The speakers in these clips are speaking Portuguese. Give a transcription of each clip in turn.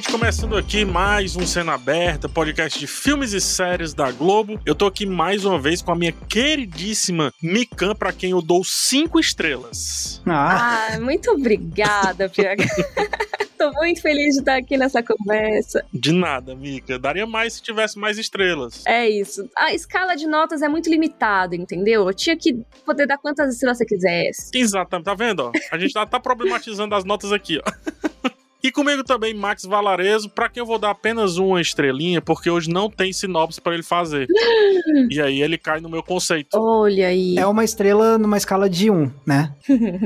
Gente, começando aqui mais um Cena Aberta, podcast de filmes e séries da Globo. Eu tô aqui mais uma vez com a minha queridíssima Mikan, pra quem eu dou cinco estrelas. Ah, ah muito obrigada, PH. Tô muito feliz de estar aqui nessa conversa. De nada, Mika. Daria mais se tivesse mais estrelas. É isso. A escala de notas é muito limitada, entendeu? Eu tinha que poder dar quantas estrelas você quisesse. Exatamente. Tá vendo? Ó? A gente tá, tá problematizando as notas aqui, ó. E comigo também Max Valarezo, para quem eu vou dar apenas uma estrelinha, porque hoje não tem sinopse para ele fazer. e aí ele cai no meu conceito. Olha aí. É uma estrela numa escala de um, né?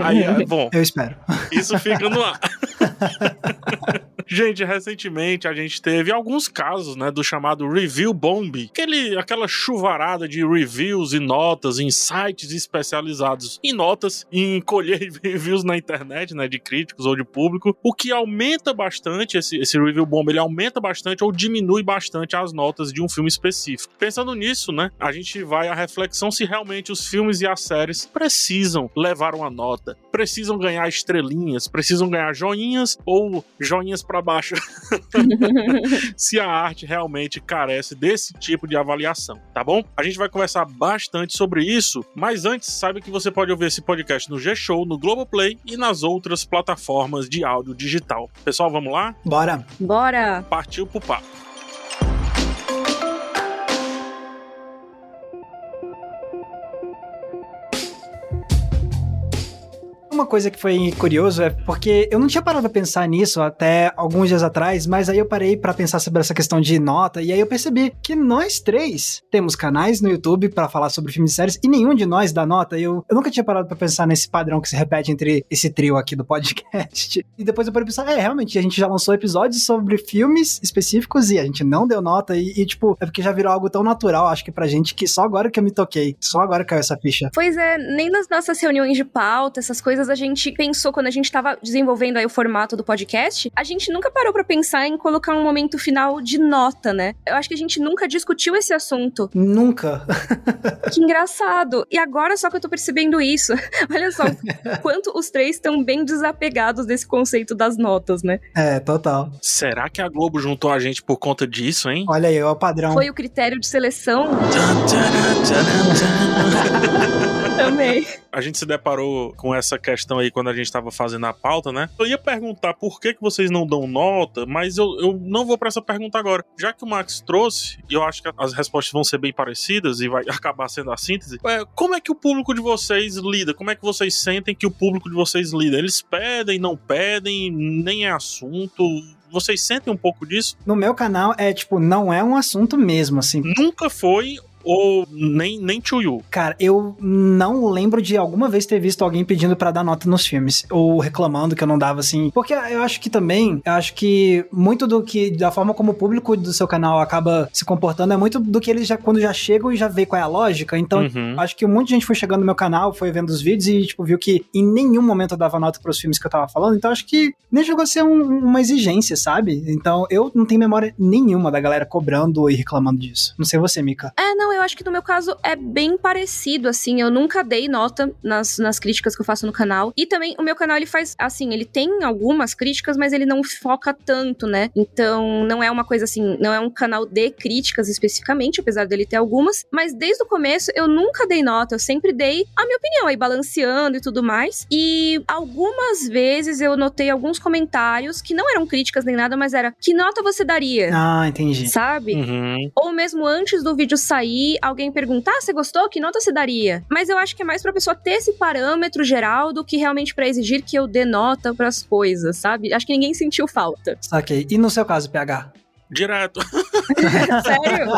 Aí, é, bom. Eu espero. Isso fica no ar. Gente, recentemente a gente teve alguns casos, né, do chamado Review Bomb, aquele, aquela chuvarada de reviews e notas em sites especializados em notas, em colher reviews na internet, né, de críticos ou de público, o que aumenta bastante, esse, esse Review Bomb, ele aumenta bastante ou diminui bastante as notas de um filme específico. Pensando nisso, né, a gente vai à reflexão se realmente os filmes e as séries precisam levar uma nota, precisam ganhar estrelinhas, precisam ganhar joinhas ou joinhas para baixo. se a arte realmente carece desse tipo de avaliação, tá bom? A gente vai conversar bastante sobre isso, mas antes, saiba que você pode ouvir esse podcast no G-Show, no Globoplay e nas outras plataformas de áudio digital. Pessoal, vamos lá? Bora! Bora! Partiu pro papo. Uma coisa que foi curioso é porque eu não tinha parado pra pensar nisso até alguns dias atrás, mas aí eu parei para pensar sobre essa questão de nota e aí eu percebi que nós três temos canais no YouTube para falar sobre filmes e séries e nenhum de nós dá nota. Eu, eu nunca tinha parado para pensar nesse padrão que se repete entre esse trio aqui do podcast. E depois eu parei pensar, é, realmente, a gente já lançou episódios sobre filmes específicos e a gente não deu nota e, e tipo, é porque já virou algo tão natural, acho que pra gente, que só agora que eu me toquei, só agora caiu essa ficha. Pois é, nem nas nossas reuniões de pauta, essas coisas coisas a gente pensou quando a gente estava desenvolvendo aí o formato do podcast, a gente nunca parou para pensar em colocar um momento final de nota, né? Eu acho que a gente nunca discutiu esse assunto. Nunca. que engraçado. E agora só que eu tô percebendo isso. Olha só quanto os três estão bem desapegados desse conceito das notas, né? É, total. Será que a Globo juntou a gente por conta disso, hein? Olha aí, é o padrão. Foi o critério de seleção. Também. A gente se deparou com essa questão aí quando a gente estava fazendo a pauta, né? Eu ia perguntar por que, que vocês não dão nota, mas eu, eu não vou para essa pergunta agora. Já que o Max trouxe, e eu acho que as respostas vão ser bem parecidas e vai acabar sendo a síntese, é, como é que o público de vocês lida? Como é que vocês sentem que o público de vocês lida? Eles pedem, não pedem, nem é assunto? Vocês sentem um pouco disso? No meu canal é tipo, não é um assunto mesmo, assim. Nunca foi ou nem, nem Chuyu? Cara, eu não lembro de alguma vez ter visto alguém pedindo para dar nota nos filmes, ou reclamando que eu não dava assim. Porque eu acho que também, eu acho que muito do que, da forma como o público do seu canal acaba se comportando, é muito do que eles já, quando já chegam e já vê qual é a lógica. Então, uhum. acho que um monte de gente foi chegando no meu canal, foi vendo os vídeos e, tipo, viu que em nenhum momento eu dava nota pros filmes que eu tava falando. Então, acho que nem chegou a ser um, uma exigência, sabe? Então, eu não tenho memória nenhuma da galera cobrando e reclamando disso. Não sei você, Mika. É, não, eu acho que no meu caso é bem parecido, assim. Eu nunca dei nota nas, nas críticas que eu faço no canal. E também o meu canal, ele faz, assim, ele tem algumas críticas, mas ele não foca tanto, né? Então, não é uma coisa assim, não é um canal de críticas especificamente, apesar dele ter algumas. Mas desde o começo, eu nunca dei nota. Eu sempre dei a minha opinião aí, balanceando e tudo mais. E algumas vezes eu notei alguns comentários que não eram críticas nem nada, mas era que nota você daria? Ah, entendi. Sabe? Uhum. Ou mesmo antes do vídeo sair, alguém perguntar, ah, você gostou? Que nota você daria? Mas eu acho que é mais pra pessoa ter esse parâmetro geral do que realmente para exigir que eu dê nota pras coisas, sabe? Acho que ninguém sentiu falta. Ok. E no seu caso, PH? Direto. Sério?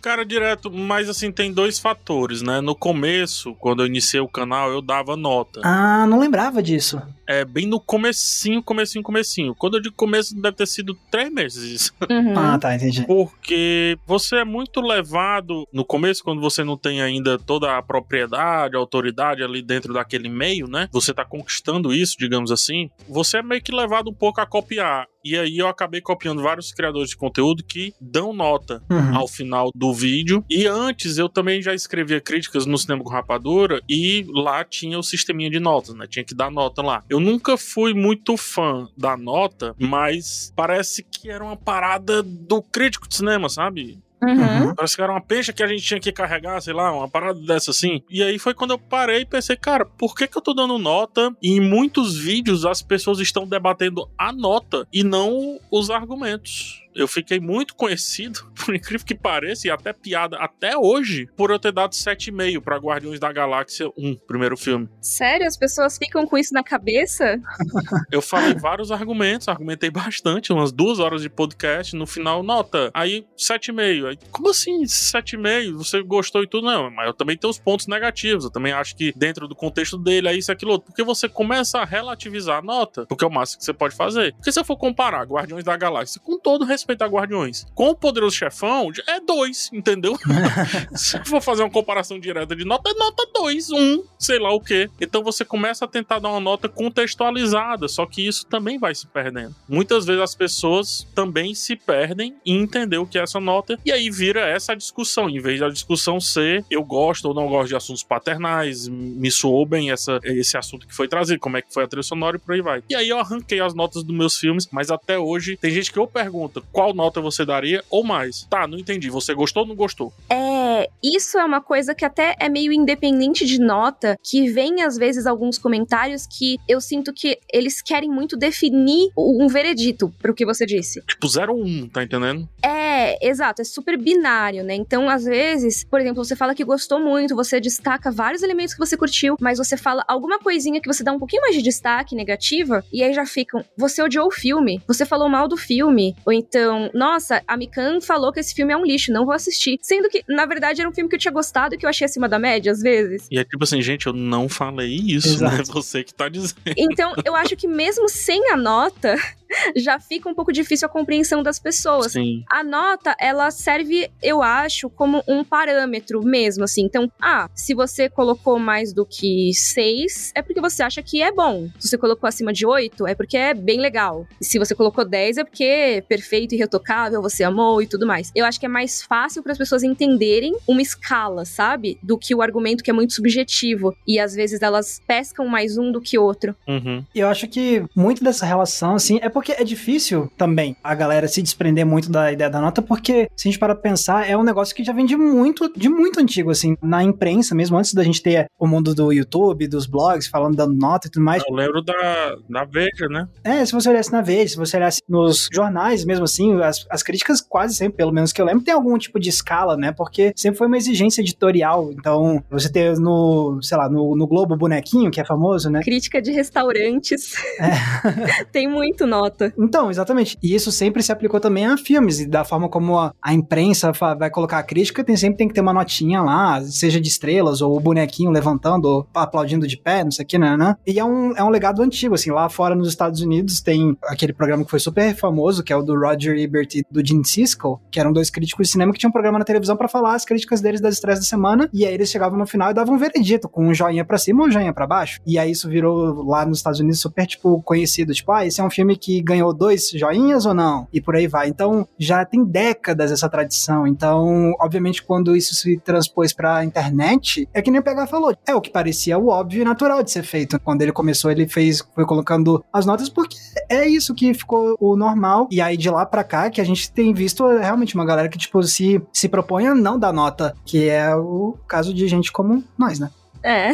Cara, direto, mas assim, tem dois fatores, né? No começo, quando eu iniciei o canal, eu dava nota. Ah, não lembrava disso. É, bem no comecinho, comecinho, comecinho. Quando eu digo começo, deve ter sido três meses. Uhum. Ah, tá, entendi. Porque você é muito levado, no começo, quando você não tem ainda toda a propriedade, a autoridade ali dentro daquele meio, né? Você tá conquistando isso, digamos assim. Você é meio que levado um pouco a copiar E aí eu acabei copiando vários criadores de conteúdo que dão nota Uhum. ao final do vídeo. E antes eu também já escrevia críticas no Cinema com Rapadura e lá tinha o sisteminha de notas, né? Tinha que dar nota lá. Eu nunca fui muito fã da nota, mas parece que era uma parada do crítico de cinema, sabe? Uhum. Parece que era uma peixe que a gente tinha que carregar, sei lá, uma parada dessa assim. E aí foi quando eu parei e pensei, cara, por que, que eu tô dando nota? E em muitos vídeos as pessoas estão debatendo a nota e não os argumentos. Eu fiquei muito conhecido, por incrível que pareça, e até piada até hoje, por eu ter dado 7,5 pra Guardiões da Galáxia 1, primeiro filme. Sério, as pessoas ficam com isso na cabeça? Eu falei vários argumentos, argumentei bastante, umas duas horas de podcast, no final, nota. Aí, 7,5. Aí, como assim 7,5? Você gostou e tudo? Não, mas eu também tenho os pontos negativos. Eu também acho que dentro do contexto dele é isso, aquilo outro. Porque você começa a relativizar a nota, porque é o máximo que você pode fazer. Porque se eu for comparar Guardiões da Galáxia, com todo respeito a Guardiões, com o Poderoso Chefão, é 2, entendeu? se eu for fazer uma comparação direta de nota, é nota 2, 1, um, sei lá o quê. Então você começa a tentar dar uma nota contextualizada, só que isso também vai se perdendo. Muitas vezes as pessoas também se perdem em entender o que é essa nota, e aí vira essa discussão, em vez da discussão ser eu gosto ou não gosto de assuntos paternais, me soou bem essa, esse assunto que foi trazido, como é que foi a trilha sonora e por aí vai. E aí eu arranquei as notas dos meus filmes, mas até hoje tem gente que eu pergunta qual nota você daria ou mais. Tá, não entendi, você gostou ou não gostou? É, isso é uma coisa que até é meio independente de nota, que vem às vezes alguns comentários que eu sinto que eles querem muito definir um veredito pro que você disse. Tipo 0 ou 1, um, tá entendendo? É, exato, é super binário, né? Então, às vezes, por exemplo, você fala que gostou muito, você destaca vários elementos que você curtiu, mas você fala alguma coisinha que você dá um pouquinho mais de destaque negativa, e aí já ficam, você odiou o filme, você falou mal do filme, ou então, nossa, a Mikan falou que esse filme é um lixo, não vou assistir. Sendo que, na verdade, era um filme que eu tinha gostado e que eu achei acima da média, às vezes. E é tipo assim, gente, eu não falei isso, Exato. né? Você que tá dizendo. Então, eu acho que mesmo sem a nota, já fica um pouco difícil a compreensão das pessoas. Sim. A nota, ela serve, eu acho, como um parâmetro mesmo, assim. Então, ah, se você colocou mais do que 6, é porque você acha que é bom. Se você colocou acima de 8, é porque é bem legal. E se você colocou 10, é porque é perfeito e retocável, você amou e tudo mais. Eu acho que é mais fácil para as pessoas entenderem uma escala, sabe? Do que o argumento que é muito subjetivo. E às vezes elas pescam mais um do que outro. Uhum. E eu acho que muito dessa relação, assim, é porque é difícil também a galera se desprender muito da ideia da nota, porque se a gente parar pra pensar, é um negócio que já vem de muito, de muito antigo, assim, na imprensa mesmo, antes da gente ter o mundo do YouTube, dos blogs, falando dando nota e tudo mais. Eu lembro da, da Veja, né? É, se você olhasse na vez, se você olhasse nos jornais mesmo assim, as, as críticas quase sempre, pelo menos que eu lembro, tem algum tipo de escala, né? Porque sempre foi uma exigência editorial. Então, você ter no, sei lá, no, no Globo Bonequinho, que é famoso, né? Crítica de restaurantes. Tem muito nota. Então, exatamente. E isso sempre se aplicou também a filmes, e da forma como a, a imprensa vai colocar a crítica, tem, sempre tem que ter uma notinha lá, seja de estrelas, ou o bonequinho levantando, ou aplaudindo de pé, não sei o que, né, né? E é um, é um legado antigo, assim, lá fora nos Estados Unidos tem aquele programa que foi super famoso, que é o do Roger Ebert e do Gene Siskel, que eram dois críticos de cinema que tinham um programa na televisão pra falar as críticas deles das estreias da semana, e aí eles chegavam no final e davam um veredito, com um joinha pra cima ou um joinha pra baixo. E aí isso virou lá nos Estados Unidos super, tipo, conhecido, tipo, ah, esse é um filme que ganhou dois joinhas ou não? E por aí vai. Então, já tem décadas essa tradição. Então, obviamente, quando isso se transpôs pra internet, é que nem o PH falou, é o que parecia o óbvio e natural de ser feito. Quando ele começou, ele fez, foi colocando as notas, porque é isso que ficou o normal. E aí, de lá pra cá, que a gente tem visto realmente uma galera que, tipo, se, se propõe a não dar nota, que é o caso de gente como nós, né? É.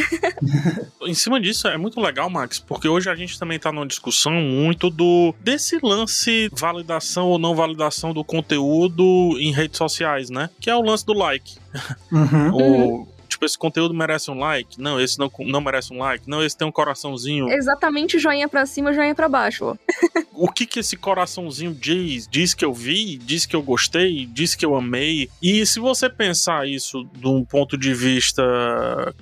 Em cima disso, é muito legal, Max, porque hoje a gente também tá numa discussão muito do desse lance validação ou não validação do conteúdo em redes sociais, né? Que é o lance do like. Uhum. O, tipo, esse conteúdo merece um like? Não, esse não, não merece um like. Não, esse tem um coraçãozinho. Exatamente joinha pra cima, joinha pra baixo. o que que esse coraçãozinho diz? Diz que eu vi, diz que eu gostei, diz que eu amei. E se você pensar isso de um ponto de vista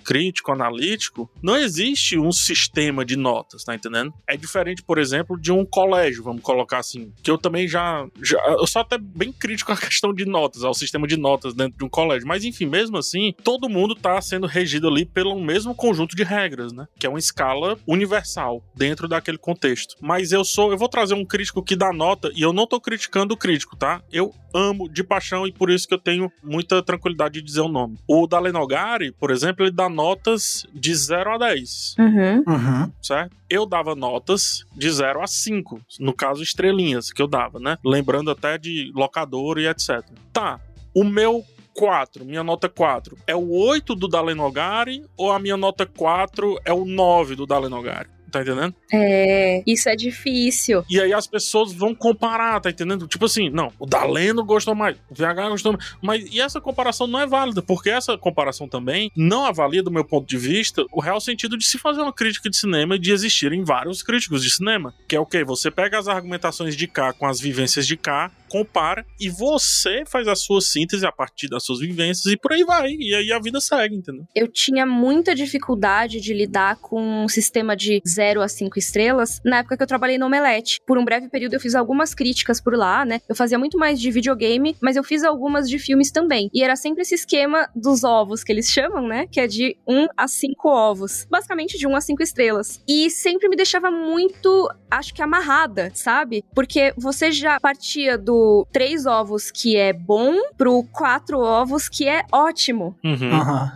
crítico, analítico, não existe um sistema de notas, tá entendendo? É diferente, por exemplo, de um colégio, vamos colocar assim, que eu também já, já eu sou até bem crítico à questão de notas, ao sistema de notas dentro de um colégio, mas enfim, mesmo assim, todo mundo tá sendo regido ali pelo mesmo conjunto de regras, né? Que é uma escala universal dentro daquele contexto. Mas eu sou, eu vou trazer trazer um crítico que dá nota, e eu não tô criticando o crítico, tá? Eu amo de paixão e por isso que eu tenho muita tranquilidade de dizer o nome. O Dalenogari, por exemplo, ele dá notas de 0 a 10. Uhum. Uhum. certo? Eu dava notas de 0 a 5, no caso estrelinhas que eu dava, né? Lembrando até de locador e etc. Tá, o meu 4, minha nota 4, é o 8 do Dalenogari ou a minha nota 4 é o 9 do Dalenogari? Tá entendendo? É, isso é difícil. E aí as pessoas vão comparar, tá entendendo? Tipo assim, não, o Daleno gostou mais, o VH gostou mais. Mas e essa comparação não é válida, porque essa comparação também não avalia, do meu ponto de vista, o real sentido de se fazer uma crítica de cinema e de existirem vários críticos de cinema. Que é o quê? Você pega as argumentações de cá com as vivências de cá, compara e você faz a sua síntese a partir das suas vivências e por aí vai. E aí a vida segue, entendeu? Eu tinha muita dificuldade de lidar com um sistema de 0 a 5 estrelas na época que eu trabalhei no Omelete. Por um breve período eu fiz algumas críticas por lá, né? Eu fazia muito mais de videogame, mas eu fiz algumas de filmes também. E era sempre esse esquema dos ovos que eles chamam, né? Que é de 1 a 5 ovos. Basicamente de 1 a 5 estrelas. E sempre me deixava muito, acho que amarrada, sabe? Porque você já partia do três ovos que é bom pro quatro ovos que é ótimo. Uhum. Aham.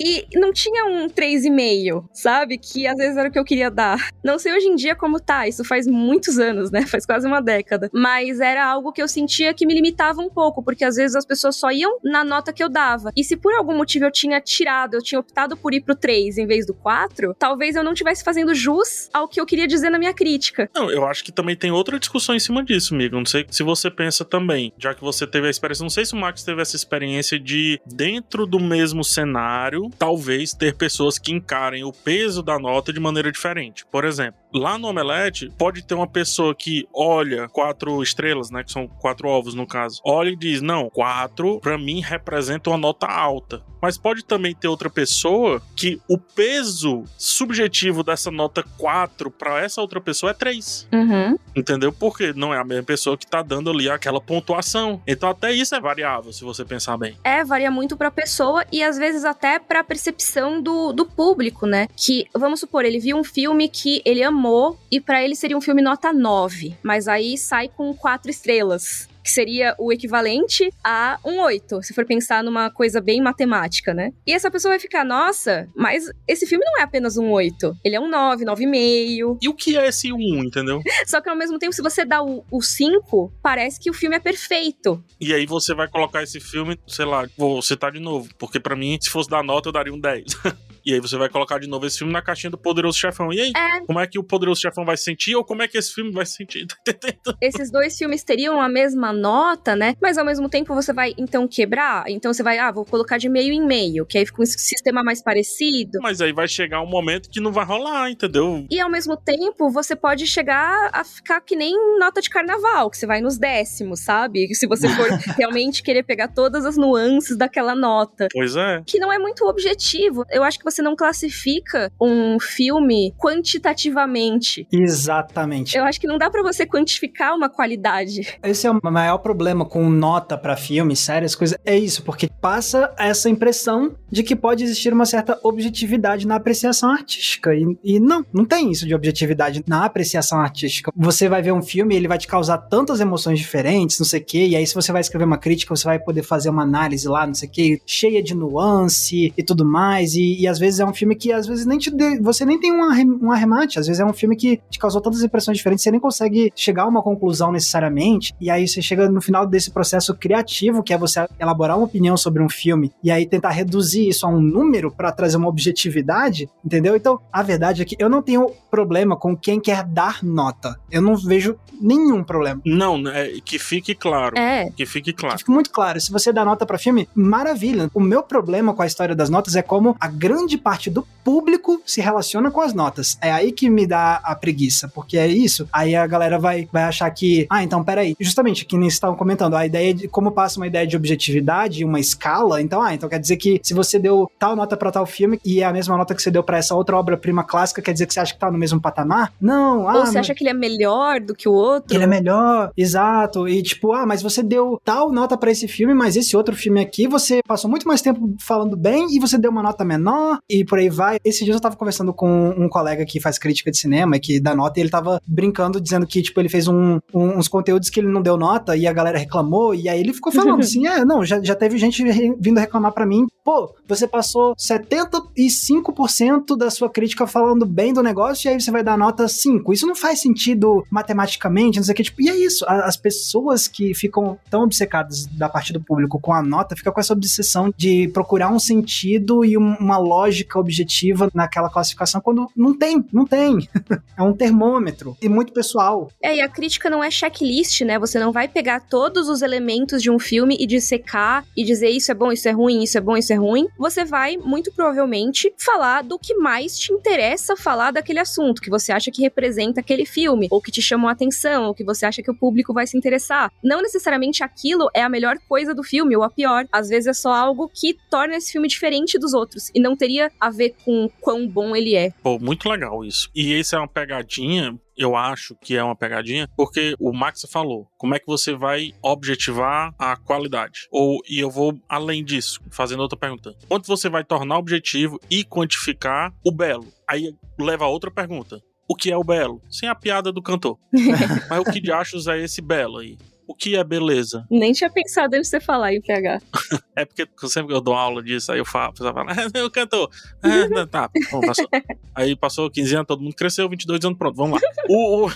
E não tinha um 3,5, sabe? Que às vezes era o que eu queria dar. Não sei hoje em dia como tá, isso faz muitos anos, né? Faz quase uma década. Mas era algo que eu sentia que me limitava um pouco, porque às vezes as pessoas só iam na nota que eu dava. E se por algum motivo eu tinha tirado, eu tinha optado por ir pro 3 em vez do 4, talvez eu não estivesse fazendo jus ao que eu queria dizer na minha crítica. Não, eu acho que também tem outra discussão em cima disso, amigo. Não sei se você pensa também, já que você teve a experiência. Não sei se o Max teve essa experiência de, dentro do mesmo cenário, talvez ter pessoas que encarem o peso da nota de maneira diferente. Por exemplo, lá no Omelete, pode ter uma pessoa que olha quatro estrelas, né? Que são quatro ovos no caso. Olha e diz: não, quatro pra mim representa uma nota alta. Mas pode também ter outra pessoa que o peso subjetivo dessa nota 4 para essa outra pessoa é 3. Uhum. Entendeu? Porque não é a mesma pessoa que tá dando ali aquela pontuação. Então até isso é variável, se você pensar bem. É, varia muito pra pessoa e às vezes até pra percepção do, do público, né? Que, vamos supor, ele viu um filme que ele amou e pra ele seria um filme nota 9, mas aí sai com quatro estrelas. Que seria o equivalente a um 8, se for pensar numa coisa bem matemática, né? E essa pessoa vai ficar, nossa, mas esse filme não é apenas um 8. Ele é um 9, 9,5. E o que é esse 1, entendeu? Só que ao mesmo tempo, se você dá o, o 5, parece que o filme é perfeito. E aí você vai colocar esse filme, sei lá, vou citar de novo, porque pra mim, se fosse dar nota, eu daria um 10. e aí você vai colocar de novo esse filme na caixinha do Poderoso Chefão. E aí, É, como é que o Poderoso Chefão vai se sentir ou como é que esse filme vai se sentir? Tá esses dois filmes teriam a mesma nota, né? Mas ao mesmo tempo você vai então quebrar. Então você vai, ah, vou colocar de meio em meio, que aí fica um sistema mais parecido. Mas aí vai chegar um momento que não vai rolar, entendeu? E ao mesmo tempo, você pode chegar a ficar que nem nota de carnaval, que você vai nos décimos, sabe? Se você for realmente querer pegar todas as nuances daquela nota. Pois é. Que não é muito objetivo. Eu acho que você não classifica um filme quantitativamente. Exatamente. Eu acho que não dá pra você quantificar uma qualidade. Esse é o maior problema com nota pra filme, séries, coisas. É isso, porque passa essa impressão de que pode existir uma certa objetividade na apreciação artística. E, e não, não tem isso de objetividade na apreciação artística. Você vai ver um filme e ele vai te causar tantas emoções diferentes, não sei o quê, e aí se você vai escrever uma crítica, você vai poder fazer uma análise lá, não sei o quê, cheia de nuance e tudo mais. E, e às vezes é um filme que às vezes nem te dê- você nem tem um, arre- um arremate, às vezes é um filme que te causou tantas impressões diferentes, você nem consegue chegar a uma conclusão necessariamente. E aí você chega no final desse processo criativo, que é você elaborar uma opinião sobre um filme e aí tentar reduzir isso a um número para trazer uma objetividade, entendeu? Então, a verdade é que eu não tenho problema com quem quer dar nota. Eu não vejo nenhum problema. Não, né, que fique claro. É. Que fique claro. Fica muito claro, se você dá nota pra filme, maravilha. O meu problema com a história das notas é como a grande parte do público se relaciona com as notas. É aí que me dá a preguiça, porque é isso. Aí a galera vai, vai achar que, ah, então peraí. Justamente, que nem vocês estavam comentando, a ideia de como passa uma ideia de objetividade, uma escala, então, ah, então quer dizer que se você deu tal nota pra tal filme e é a mesma nota que você deu pra essa outra obra-prima clássica, quer dizer que você acha que tá no mesmo patamar? Não, ah, Ou você mas- acha que ele é melhor do que o outro? ele é melhor, exato. E tipo, ah, mas você deu tal nota pra esse filme, mas esse outro filme aqui você passou muito mais tempo falando bem e você deu uma nota menor. E por aí vai. Esses dias eu tava conversando com um colega que faz crítica de cinema, que dá nota, e ele tava brincando, dizendo que, tipo, ele fez um, um, uns conteúdos que ele não deu nota e a galera reclamou, e aí ele ficou falando assim: é, não, já, já teve gente vindo reclamar para mim, pô, você passou 75% da sua crítica falando bem do negócio e aí você vai dar nota 5. Isso não faz sentido matematicamente, não sei o que, tipo, e é isso, as pessoas que ficam tão obcecadas da parte do público com a nota, ficam com essa obsessão de procurar um sentido e uma lógica objetiva naquela classificação quando não tem, não tem. é um termômetro e muito pessoal. É, e a crítica não é checklist, né? Você não vai pegar todos os elementos de um filme e dissecar e dizer isso é bom, isso é ruim, isso é bom, isso é ruim. Você vai muito provavelmente falar do que mais te interessa falar daquele assunto, que você acha que representa aquele filme, ou que te chamou a atenção, ou que você acha que o público vai se interessar. Não necessariamente aquilo é a melhor coisa do filme ou a pior. Às vezes é só algo que torna esse filme diferente dos outros e não teria a ver com quão bom ele é. Pô, muito legal isso. E isso é uma pegadinha eu acho que é uma pegadinha, porque o Max falou, como é que você vai objetivar a qualidade? Ou, e eu vou além disso, fazendo outra pergunta. Onde você vai tornar objetivo e quantificar o belo? Aí leva a outra pergunta. O que é o belo? Sem a piada do cantor. Mas o que de achos é esse belo aí? O que é beleza? Nem tinha pensado antes de você falar em PH. é porque sempre que eu dou aula disso, aí eu falo, pessoa fala, ah, o cantor. Ah, tá, bom, passou. Aí passou 15 anos, todo mundo cresceu, 22 anos, pronto, vamos lá. O, o,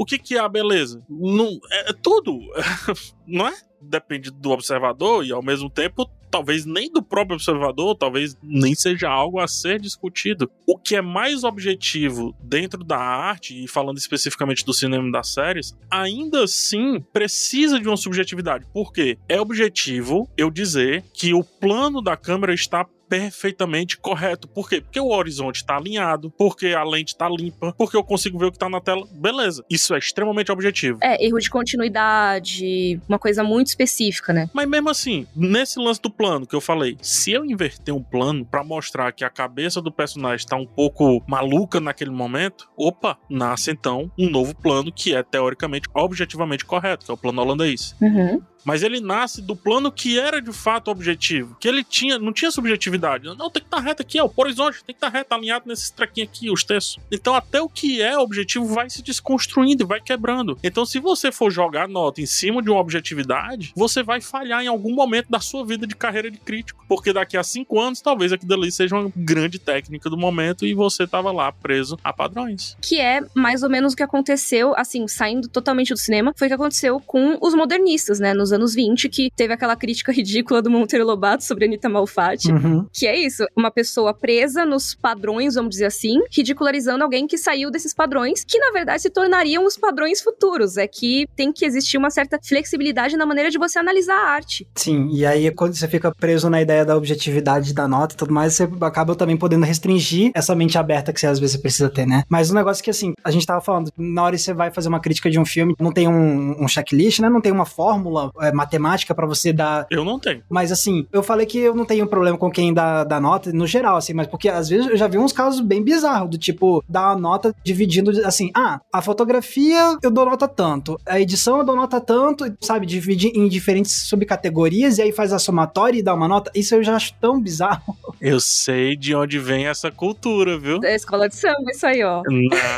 o que, que é a beleza? Não, é, é tudo, não é? Depende do observador e ao mesmo tempo talvez nem do próprio observador, talvez nem seja algo a ser discutido. O que é mais objetivo dentro da arte, e falando especificamente do cinema e das séries, ainda assim precisa de uma subjetividade. Por quê? É objetivo eu dizer que o plano da câmera está perfeitamente correto. Por quê? Porque o horizonte está alinhado, porque a lente está limpa, porque eu consigo ver o que está na tela. Beleza. Isso é extremamente objetivo. É, erro de continuidade, uma coisa muito específica, né? Mas mesmo assim, nesse lance do plano que eu falei, se eu inverter um plano para mostrar que a cabeça do personagem está um pouco maluca naquele momento, opa, nasce então um novo plano que é teoricamente, objetivamente correto, que é o plano holandês. Uhum mas ele nasce do plano que era de fato objetivo, que ele tinha, não tinha subjetividade. Não, tem que estar tá reto aqui, ó, o horizonte, tem que estar tá reto, alinhado nesses trequinhos aqui, os textos. Então até o que é objetivo vai se desconstruindo e vai quebrando. Então se você for jogar nota em cima de uma objetividade, você vai falhar em algum momento da sua vida de carreira de crítico, porque daqui a cinco anos talvez aquilo ali seja uma grande técnica do momento e você tava lá preso a padrões. Que é mais ou menos o que aconteceu, assim, saindo totalmente do cinema, foi o que aconteceu com os modernistas, né, nos nos anos 20, que teve aquela crítica ridícula do Monteiro Lobato sobre Anitta Malfatti. Uhum. Que é isso, uma pessoa presa nos padrões, vamos dizer assim, ridicularizando alguém que saiu desses padrões, que na verdade se tornariam os padrões futuros. É que tem que existir uma certa flexibilidade na maneira de você analisar a arte. Sim, e aí quando você fica preso na ideia da objetividade da nota e tudo mais, você acaba também podendo restringir essa mente aberta que você às vezes precisa ter, né? Mas o um negócio que, assim, a gente tava falando, na hora que você vai fazer uma crítica de um filme, não tem um, um checklist, né? Não tem uma fórmula é, matemática para você dar. Eu não tenho. Mas assim, eu falei que eu não tenho problema com quem dá, dá nota no geral, assim, mas porque às vezes eu já vi uns casos bem bizarros, do tipo, dar uma nota dividindo assim, ah, a fotografia eu dou nota tanto, a edição eu dou nota tanto, sabe, dividir em diferentes subcategorias e aí faz a somatória e dá uma nota. Isso eu já acho tão bizarro. Eu sei de onde vem essa cultura, viu? Da escola de samba, isso aí, ó.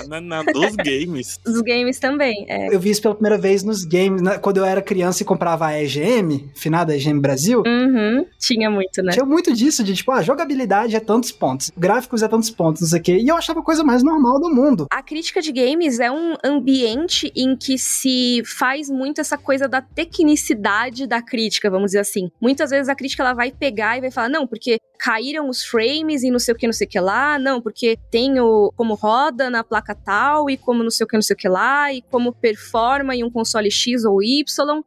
Na, na, na dos games. Dos games também, é. Eu vi isso pela primeira vez nos games, né? quando eu era criança e comprava a EGM, finada EGM Brasil. Uhum, tinha muito, né? Tinha muito disso, de tipo, ah, jogabilidade é tantos pontos, gráficos é tantos pontos, não sei o quê. E eu achava a coisa mais normal do mundo. A crítica de games é um ambiente em que se faz muito essa coisa da tecnicidade da crítica, vamos dizer assim. Muitas vezes a crítica ela vai pegar e vai falar, não, porque caíram os frames e não sei o que, não sei o que lá, não, porque tem o como roda na placa tal e como não sei o que, não sei o que lá, e como performa em um console X ou Y.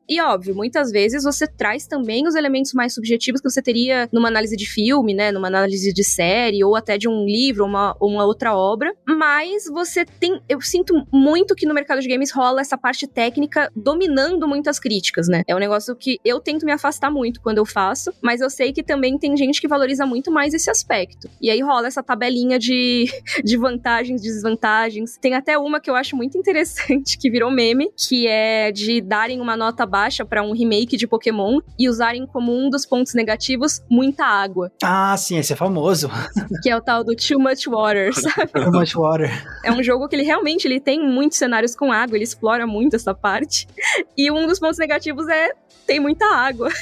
E óbvio, muitas vezes você traz também os elementos mais subjetivos que você teria numa análise de filme, né, numa análise de série, ou até de um livro, uma, uma outra obra, mas você tem, eu sinto muito que no mercado de games rola essa parte técnica dominando muitas críticas, né? É um negócio que eu tento me afastar muito quando eu faço, mas eu sei que também tem gente que valoriza muito mais esse aspecto. E aí rola essa tabelinha de, de vantagens, desvantagens. Tem até uma que eu acho muito interessante, que virou meme, que é de darem uma nota baixa para um remake de Pokémon e usarem como um dos pontos negativos muita água. Ah, sim, esse é famoso. Que é o tal do Too Much Water, sabe? Too much water. É um jogo que ele realmente ele tem muitos cenários com água, ele explora muito essa parte. E um dos pontos negativos é tem muita água.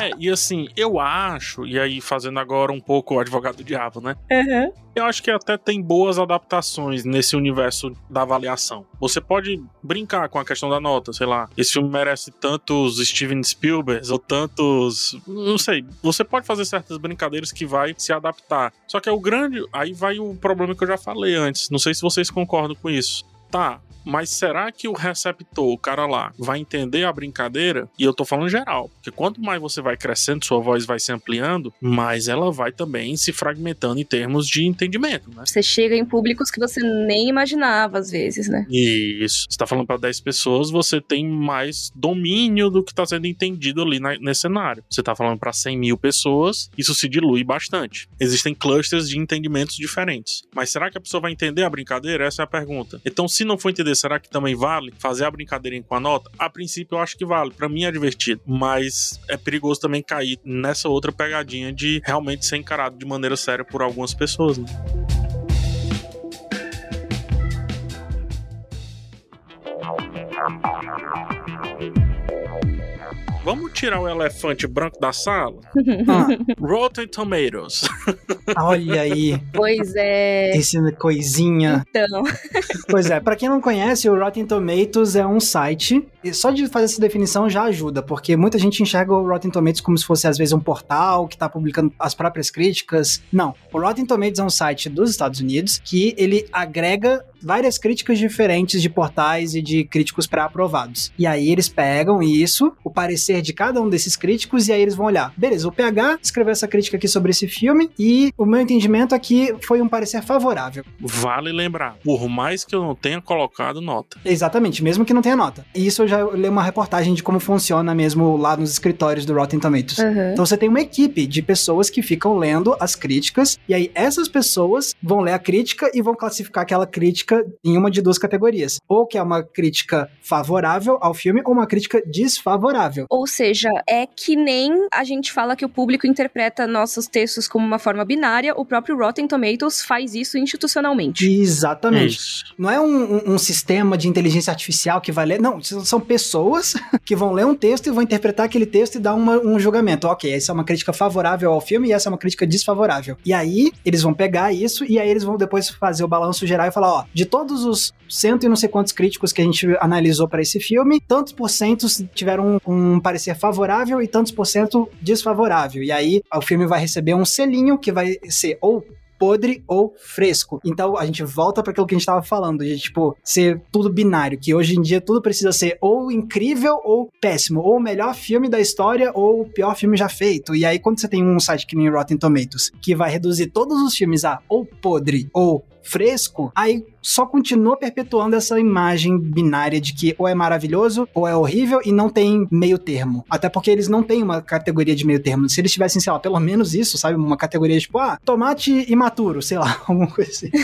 É, e assim, eu acho, e aí fazendo agora um pouco o advogado do diabo, né? Uhum. Eu acho que até tem boas adaptações nesse universo da avaliação. Você pode brincar com a questão da nota, sei lá. Esse filme merece tantos Steven Spielberg ou tantos. Não sei. Você pode fazer certas brincadeiras que vai se adaptar. Só que é o grande. Aí vai o problema que eu já falei antes. Não sei se vocês concordam com isso. Tá, mas será que o receptor, o cara lá, vai entender a brincadeira? E eu tô falando geral, porque quanto mais você vai crescendo, sua voz vai se ampliando, mais ela vai também se fragmentando em termos de entendimento, né? Você chega em públicos que você nem imaginava às vezes, né? Isso. Você tá falando para 10 pessoas, você tem mais domínio do que tá sendo entendido ali na- nesse cenário. Você tá falando para 100 mil pessoas, isso se dilui bastante. Existem clusters de entendimentos diferentes. Mas será que a pessoa vai entender a brincadeira? Essa é a pergunta. Então, se não for entender, será que também vale fazer a brincadeirinha com a nota? A princípio, eu acho que vale. Para mim é divertido. Mas é perigoso também cair nessa outra pegadinha de realmente ser encarado de maneira séria por algumas pessoas. né? Vamos tirar o elefante branco da sala? Ah, Rotten Tomatoes. olha aí, Pois é. esse coisinha. Então, Pois é, pra quem não conhece, o Rotten Tomatoes é um site, e só de fazer essa definição já ajuda, porque muita gente enxerga o Rotten Tomatoes como se fosse às vezes um portal que tá publicando as próprias críticas. Não, o Rotten Tomatoes é um site dos Estados Unidos que ele agrega várias críticas diferentes de portais e de críticos pré-aprovados. E aí eles pegam isso, o parecer de cada um desses críticos, e aí eles vão olhar. Beleza, o PH escreveu essa crítica aqui sobre esse filme, e o meu entendimento aqui foi um parecer favorável. Vale lembrar, por mais que eu não tenha colocado nota. Exatamente, mesmo que não tenha nota. E isso eu já li uma reportagem de como funciona mesmo lá nos escritórios do Rotten Tomatoes. uhum. Então você tem uma equipe de pessoas que ficam lendo as críticas, e aí essas pessoas vão ler a crítica e vão classificar aquela crítica em uma de duas categorias. Ou que é uma crítica favorável ao filme, ou uma crítica desfavorável. Ou seja, é que nem a gente fala que o público interpreta nossos textos como uma forma binária, o próprio Rotten Tomatoes faz isso institucionalmente. Exatamente. Isso. Não é um, um- um sistema de inteligência artificial que vai ler. Não, são são pessoas que vão ler um texto e vão interpretar aquele texto e dar uma- um julgamento. Ok, essa é uma crítica favorável ao filme e essa é uma crítica desfavorável. E aí, eles vão pegar isso e aí eles vão depois fazer o balanço geral e falar: ó, de todos os cento e não sei quantos críticos que a gente analisou para esse filme, tantos por cento tiveram um, um parecer favorável e tantos por cento desfavorável. E aí, o filme vai receber um selinho que vai ser ou podre ou fresco. Então a gente volta para aquilo que a gente tava falando, de tipo, ser tudo binário, que hoje em dia tudo precisa ser ou incrível ou péssimo, ou o melhor filme da história ou o pior filme já feito. E aí quando você tem um site que nem Rotten Tomatoes, que vai reduzir todos os filmes a ou podre ou fresco, aí só continua perpetuando essa imagem binária de que ou é maravilhoso ou é horrível e não tem meio termo. Até porque eles não têm uma categoria de meio termo. Se eles tivessem, sei lá, pelo menos isso, sabe? Uma categoria tipo, ah, tomate imaturo, sei lá, alguma coisa assim.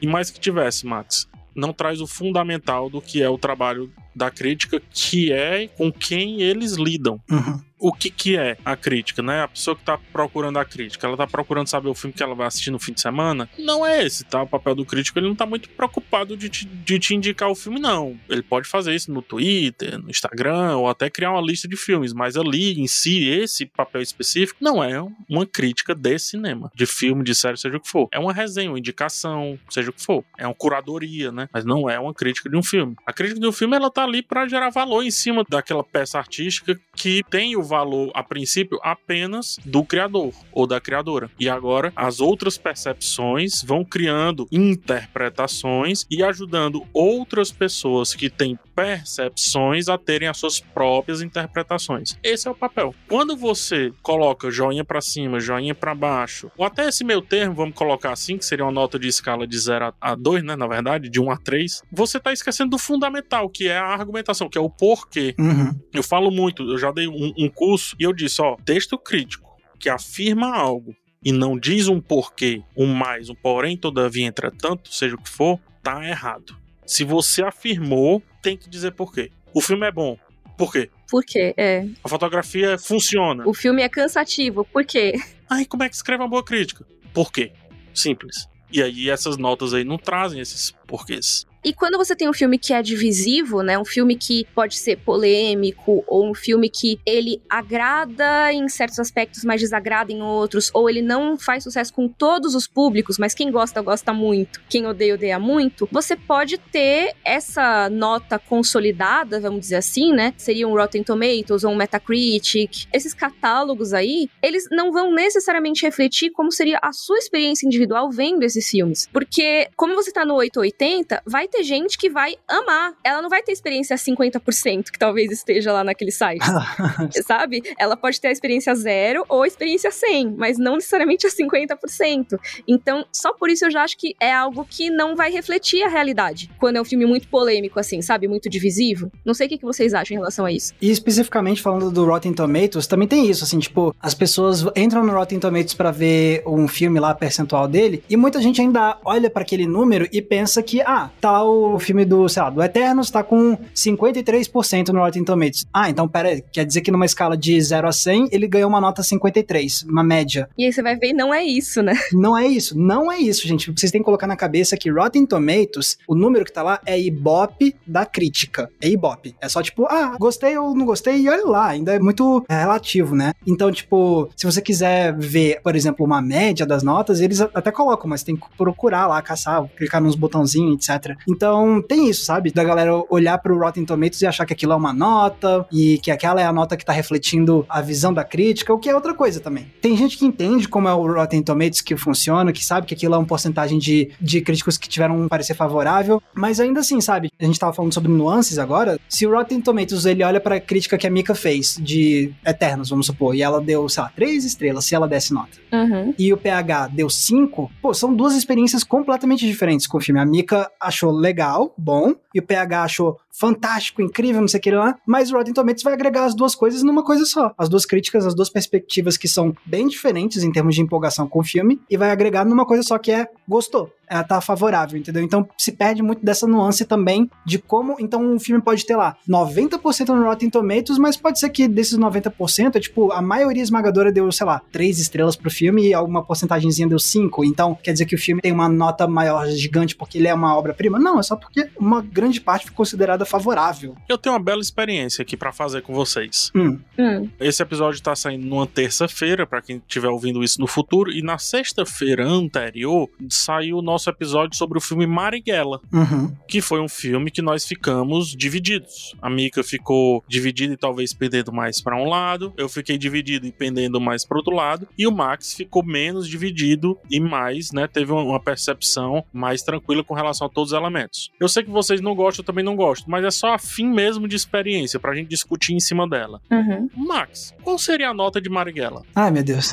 E mais que tivesse, Max, não traz o fundamental do que é o trabalho da crítica, que é com quem eles lidam. Uhum. O que, que é a crítica, né? A pessoa que tá procurando a crítica, ela tá procurando saber o filme que ela vai assistir no fim de semana? Não é esse, tá? O papel do crítico, ele não tá muito preocupado de te, de te indicar o filme, não. Ele pode fazer isso no Twitter, no Instagram, ou até criar uma lista de filmes, mas ali, em si, esse papel específico, não é uma crítica de cinema, de filme, de série, seja o que for. É uma resenha, uma indicação, seja o que for. É uma curadoria, né? Mas não é uma crítica de um filme. A crítica de um filme, ela tá ali para gerar valor em cima daquela peça artística que tem o valor, a princípio, apenas do criador ou da criadora. E agora, as outras percepções vão criando interpretações e ajudando outras pessoas que têm percepções a terem as suas próprias interpretações. Esse é o papel. Quando você coloca joinha para cima, joinha para baixo, ou até esse meio termo, vamos colocar assim, que seria uma nota de escala de 0 a 2, né, na verdade, de 1 a 3, você tá esquecendo do fundamental, que é a argumentação, que é o porquê. Uhum. Eu falo muito, eu já dei um, um curso e eu disse, ó, texto crítico que afirma algo e não diz um porquê, um mais, um porém, todavia, entretanto, seja o que for, tá errado. Se você afirmou, tem que dizer porquê. O filme é bom. Por quê? Por quê? É. A fotografia funciona. O filme é cansativo. Por quê? Aí como é que escreve uma boa crítica? Por quê? Simples. E aí essas notas aí não trazem esses porquês. E quando você tem um filme que é divisivo, né, um filme que pode ser polêmico ou um filme que ele agrada em certos aspectos, mas desagrada em outros, ou ele não faz sucesso com todos os públicos, mas quem gosta gosta muito, quem odeia odeia muito, você pode ter essa nota consolidada, vamos dizer assim, né? Seria um Rotten Tomatoes ou um Metacritic. Esses catálogos aí, eles não vão necessariamente refletir como seria a sua experiência individual vendo esses filmes, porque como você tá no 880, vai ter gente que vai amar. Ela não vai ter experiência 50%, que talvez esteja lá naquele site. sabe? Ela pode ter a experiência zero ou a experiência 100, mas não necessariamente a 50%. Então, só por isso eu já acho que é algo que não vai refletir a realidade. Quando é um filme muito polêmico, assim, sabe? Muito divisivo. Não sei o que vocês acham em relação a isso. E especificamente falando do Rotten Tomatoes, também tem isso, assim, tipo, as pessoas entram no Rotten Tomatoes para ver um filme lá, percentual dele, e muita gente ainda olha para aquele número e pensa que, ah, tá lá o filme do, sei lá, do Eternos tá com 53% no Rotten Tomatoes. Ah, então pera aí, quer dizer que numa escala de 0 a 100, ele ganhou uma nota 53, uma média. E aí você vai ver, não é isso, né? Não é isso, não é isso, gente. Vocês têm que colocar na cabeça que Rotten Tomatoes, o número que tá lá é Ibope da crítica. É Ibope. É só tipo, ah, gostei ou não gostei, e olha lá, ainda é muito é, relativo, né? Então, tipo, se você quiser ver, por exemplo, uma média das notas, eles até colocam, mas tem que procurar lá, caçar, clicar nos botãozinhos, etc. Então, tem isso, sabe? Da galera olhar pro Rotten Tomatoes e achar que aquilo é uma nota e que aquela é a nota que tá refletindo a visão da crítica, o que é outra coisa também. Tem gente que entende como é o Rotten Tomatoes que funciona, que sabe que aquilo é uma porcentagem de, de críticos que tiveram um parecer favorável, mas ainda assim, sabe? A gente tava falando sobre nuances agora. Se o Rotten Tomatoes ele olha pra crítica que a Mika fez de Eternos, vamos supor, e ela deu, sei lá, três estrelas, se ela desse nota. Uhum. E o PH deu cinco, pô, são duas experiências completamente diferentes com o filme. A Mika achou legal, bom, e o PH achou fantástico, incrível, não sei o que lá, mas o Rotten Tomatoes vai agregar as duas coisas numa coisa só. As duas críticas, as duas perspectivas que são bem diferentes em termos de empolgação com o filme, e vai agregar numa coisa só que é gostou. Ela tá favorável, entendeu? Então se perde muito dessa nuance também de como. Então um filme pode ter lá 90% no Rotten Tomatoes, mas pode ser que desses 90%, é, tipo, a maioria esmagadora deu, sei lá, 3 estrelas pro filme e alguma porcentagemzinha deu 5. Então quer dizer que o filme tem uma nota maior gigante porque ele é uma obra-prima? Não, é só porque uma grande parte foi considerada favorável. Eu tenho uma bela experiência aqui para fazer com vocês. Hum. Hum. Esse episódio tá saindo numa terça-feira, para quem estiver ouvindo isso no futuro, e na sexta-feira anterior saiu o nosso episódio sobre o filme Marighella, Uhum. que foi um filme que nós ficamos divididos. A Mika ficou dividida e talvez pendendo mais para um lado, eu fiquei dividido e pendendo mais para outro lado, e o Max ficou menos dividido e mais, né, teve uma- uma percepção mais tranquila com relação a todos os elementos. Eu sei que vocês não gostam, eu também não gosto, mas é só a fim mesmo de experiência pra gente discutir em cima dela. Uhum. Max, qual seria a nota de Marighella? Ai, meu Deus.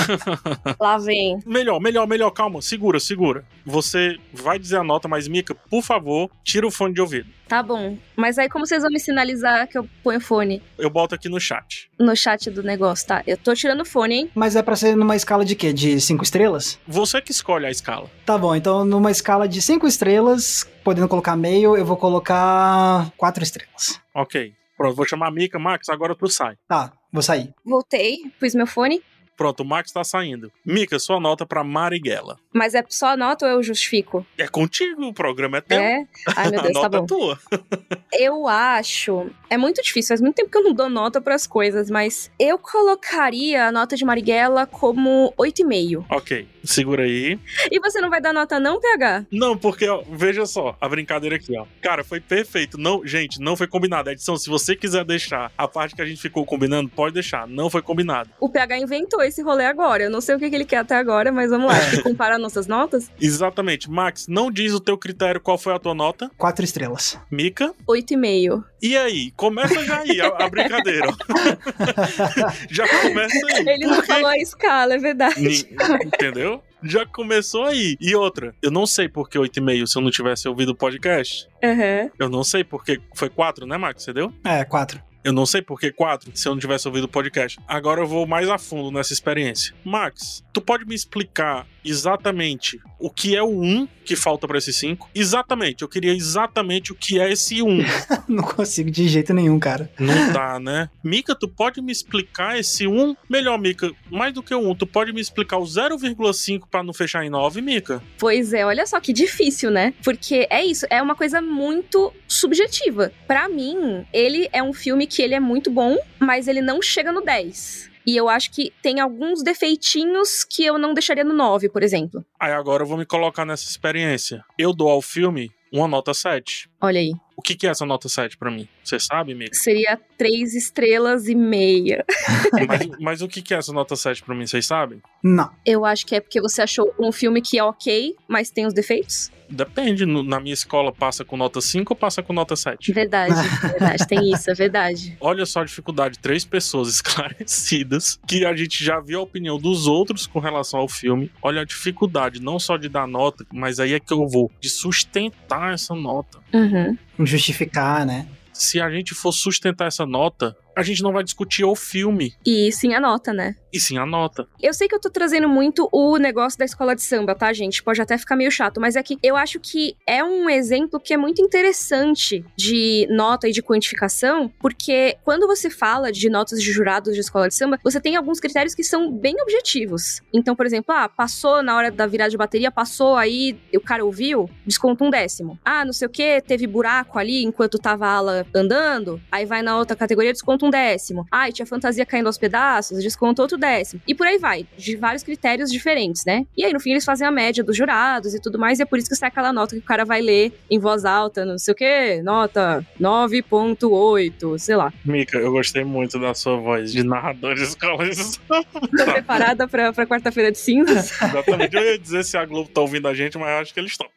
Lá vem. Melhor, melhor, melhor, calma, segura, segura. Você vai dizer a nota, mas Mika, por favor, tira o fone de ouvido. Tá bom. Mas aí como vocês vão me sinalizar que eu ponho o fone Eu boto aqui no chat. no chat do negócio, tá? Eu tô tirando o fone, hein? Mas é pra ser numa escala de quê? De 5 estrelas? Você que escolhe a escala. Tá bom, então numa escala de 5 estrelas, podendo colocar meio, eu vou colocar 4 estrelas. Ok. Pronto, vou chamar a Mika. Max, agora tu sai. Tá, vou sair. Voltei, pus meu fone. Pronto, o Max tá saindo. Mika, sua nota pra Marighella. Mas é só nota ou eu justifico? É contigo, o programa é teu. É? Ai, meu Deus, a tá nota bom. é tua. Eu acho. É muito difícil, faz muito tempo que eu não dou nota pras coisas, mas eu colocaria a nota de Marighella como 8,5. Ok, segura aí. E você não vai dar nota, não, PH? Não, porque, ó, veja só, a brincadeira aqui, ó. Cara, foi perfeito. Não, gente, não foi combinado. Edição, se você quiser deixar a parte que a gente ficou combinando, pode deixar. Não foi combinado. O PH inventou esse rolê agora. Eu não sei o que, que ele quer até agora, mas vamos lá. Que comparar nossas notas. Exatamente. Max, não diz o teu critério qual foi a tua nota. 4 estrelas. Mika. 8,5. E aí? Começa já aí a, a brincadeira. já começa aí. Ele não Porque- falou a escala, é verdade. Ni- Entendeu? Já começou aí. E outra, eu não sei por que 8,5 se eu não tivesse ouvido o podcast. Aham. Eu não sei porque foi 4, né, Max? Você deu? É, 4. Eu não sei por que 4, se eu não tivesse ouvido o podcast. Agora eu vou mais a fundo nessa experiência. Max, tu pode me explicar exatamente o que é o 1 que falta para esse 5? Exatamente, eu queria exatamente o que é esse 1. não consigo de jeito nenhum, cara. Não dá, né? Mika, tu pode me explicar esse 1? Melhor, Mika, mais do que o 1, tu pode me explicar o 0,5 para não fechar em 9, Mika? Pois é, olha só que difícil, né? Porque é isso, é uma coisa muito subjetiva. Para mim, ele é um filme que ele é muito bom, mas ele não chega no 10. E eu acho que tem alguns defeitinhos que eu não deixaria no 9, por exemplo. Aí agora eu vou me colocar nessa experiência. Eu dou ao filme uma nota 7. Olha aí. O que, que é essa nota 7 para mim? Você sabe, amigo? Seria 3 estrelas e meia. mas, mas, o que, que é essa nota 7 para mim? Vocês sabem? Não. Eu acho que é porque você achou um filme que é ok, mas tem os defeitos? Depende. Na minha escola passa com nota 5 ou passa com nota 7? Verdade, verdade. Tem isso, é verdade. Olha só a dificuldade. Três pessoas esclarecidas que a gente já viu a opinião dos outros com relação ao filme. Olha a dificuldade, não só de dar nota, mas aí é que eu vou, de sustentar essa nota. Uhum. Justificar, né? Se a gente for sustentar essa nota, a gente não vai discutir o filme. E sim a nota, né? E sim a nota. Eu sei que eu tô trazendo muito o negócio da escola de samba, tá, gente? Pode até ficar meio chato, mas é que eu acho que é um exemplo que é muito interessante de nota e de quantificação, porque quando você fala de notas de jurados de escola de samba, você tem alguns critérios que são bem objetivos. Então, por exemplo, ah, passou na hora da virada de bateria, passou aí, o cara ouviu, desconta um décimo. Ah, não sei o que, teve buraco ali enquanto tava a ala andando, aí vai na outra categoria, desconta um décimo. Ah, e tinha fantasia caindo aos pedaços, desconta outro décimo. E por aí vai, de vários critérios diferentes, né? E aí, no fim, eles fazem a média dos jurados e tudo mais, e é por isso que sai aquela nota que o cara vai ler em voz alta, não sei o quê, nota 9.8, sei lá. Mika, eu gostei muito da sua voz de narrador de escolas. Tô preparada pra, pra quarta-feira de cinzas? Exatamente. Eu ia dizer se a Globo tá ouvindo a gente, mas eu acho que eles estão.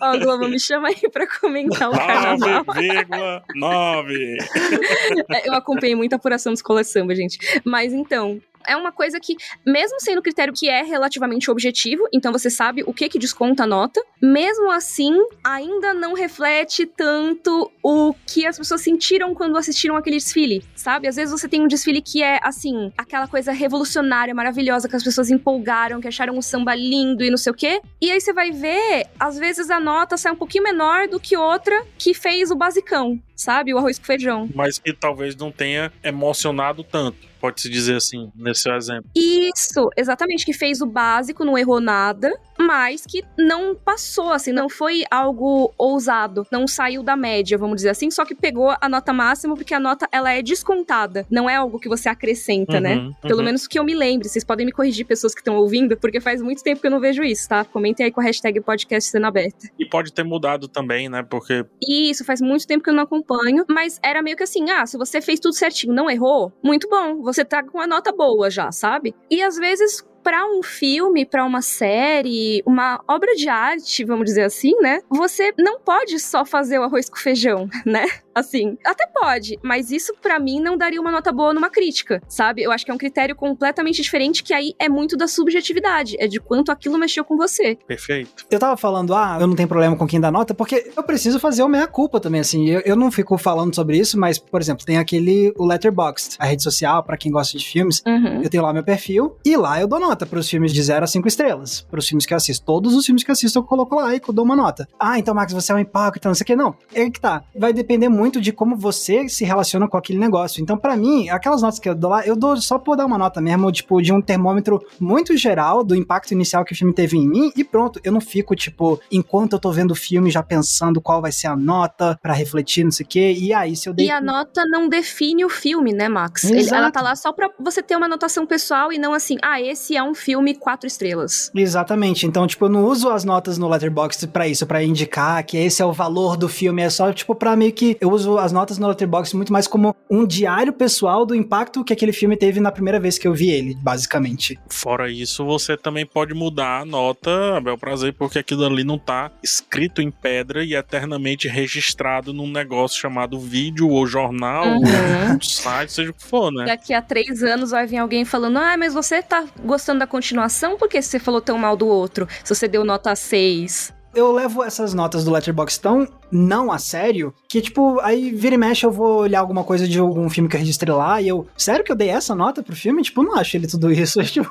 Ó, Globo, me chama aí pra comentar o carnaval. 9,9. É, eu acompanhei muita apuração de escola samba, gente. Mas então, é uma coisa que, mesmo sendo critério que é relativamente objetivo, então você sabe o que que desconta a nota, mesmo assim, ainda não reflete tanto o que as pessoas sentiram quando assistiram aquele desfile, sabe? Às vezes você tem um desfile que é, assim, aquela coisa revolucionária, maravilhosa, que as pessoas empolgaram, que acharam o samba lindo e não sei o quê, e aí você vai ver, às vezes a nota sai um pouquinho menor do que outra que fez o basicão, sabe? O arroz com feijão. Mas que talvez não tenha emocionado tanto pode-se dizer assim, nesse exemplo. Isso, exatamente, que fez o básico, não errou nada, mas que não passou, assim, não foi algo ousado, não saiu da média, vamos dizer assim, só que pegou a nota máxima, porque a nota, ela é descontada, não é algo que você acrescenta, né? uhum, né? Uhum. Pelo menos que eu me lembre, vocês podem me corrigir, pessoas que estão ouvindo, porque faz muito tempo que eu não vejo isso, tá? Comentem aí com a hashtag podcast sendo aberta. E pode ter mudado também, né? Porque... Isso, faz muito tempo que eu não acompanho, mas era meio que assim, ah, se você fez tudo certinho, não errou, muito bom, você tá com a nota boa já, sabe? E às vezes para um filme, para uma série, uma obra de arte, vamos dizer assim, né? Você não pode só fazer o arroz com feijão, né? Assim, até pode, mas isso para mim não daria uma nota boa numa crítica, sabe? Eu acho que é um critério completamente diferente que aí é muito da subjetividade, é de quanto aquilo mexeu com você. Perfeito. Eu tava falando, ah, eu não tenho problema com quem dá nota, porque eu preciso fazer o meia culpa também, assim. Eu, eu não fico falando sobre isso, mas, por exemplo, tem aquele o Letterboxd, a rede social para quem gosta de filmes. Uhum. Eu tenho lá meu perfil e lá eu dou nota para os filmes de 0 a 5 estrelas, para os filmes que eu assisto. Todos os filmes que eu assisto eu coloco lá e eu dou uma nota. Ah, então Max, você é um hipócrita, não sei o que. Não, é que tá. Vai depender muito muito de como você se relaciona com aquele negócio. Então, para mim, aquelas notas que eu dou lá, eu dou só por dar uma nota mesmo, tipo, de um termômetro muito geral do impacto inicial que o filme teve em mim e pronto. Eu não fico, tipo, enquanto eu tô vendo o filme já pensando qual vai ser a nota para refletir, não sei o quê. E aí, se eu dei. E a nota não define o filme, né, Max? Ele, ela tá lá só pra você ter uma anotação pessoal e não assim, ah, esse é um filme quatro estrelas. Exatamente. Então, tipo, eu não uso as notas no Letterboxd para isso, para indicar que esse é o valor do filme. É só, tipo, pra meio que eu eu uso as notas no Letterboxd muito mais como um diário pessoal do impacto que aquele filme teve na primeira vez que eu vi ele, basicamente. Fora isso, você também pode mudar a nota, a bel prazer, porque aquilo ali não tá escrito em pedra e eternamente registrado num negócio chamado vídeo ou jornal uhum. ou site, seja o que for, né? Daqui a três anos vai vir alguém falando, ah, mas você tá gostando da continuação, por que você falou tão mal do outro? Se você deu nota 6, eu levo essas notas do Letterboxd tão não a sério que, tipo, aí vira e mexe eu vou olhar alguma coisa de algum filme que eu registrei lá e eu, sério que eu dei essa nota pro filme? Tipo, não acho ele tudo isso. Tipo...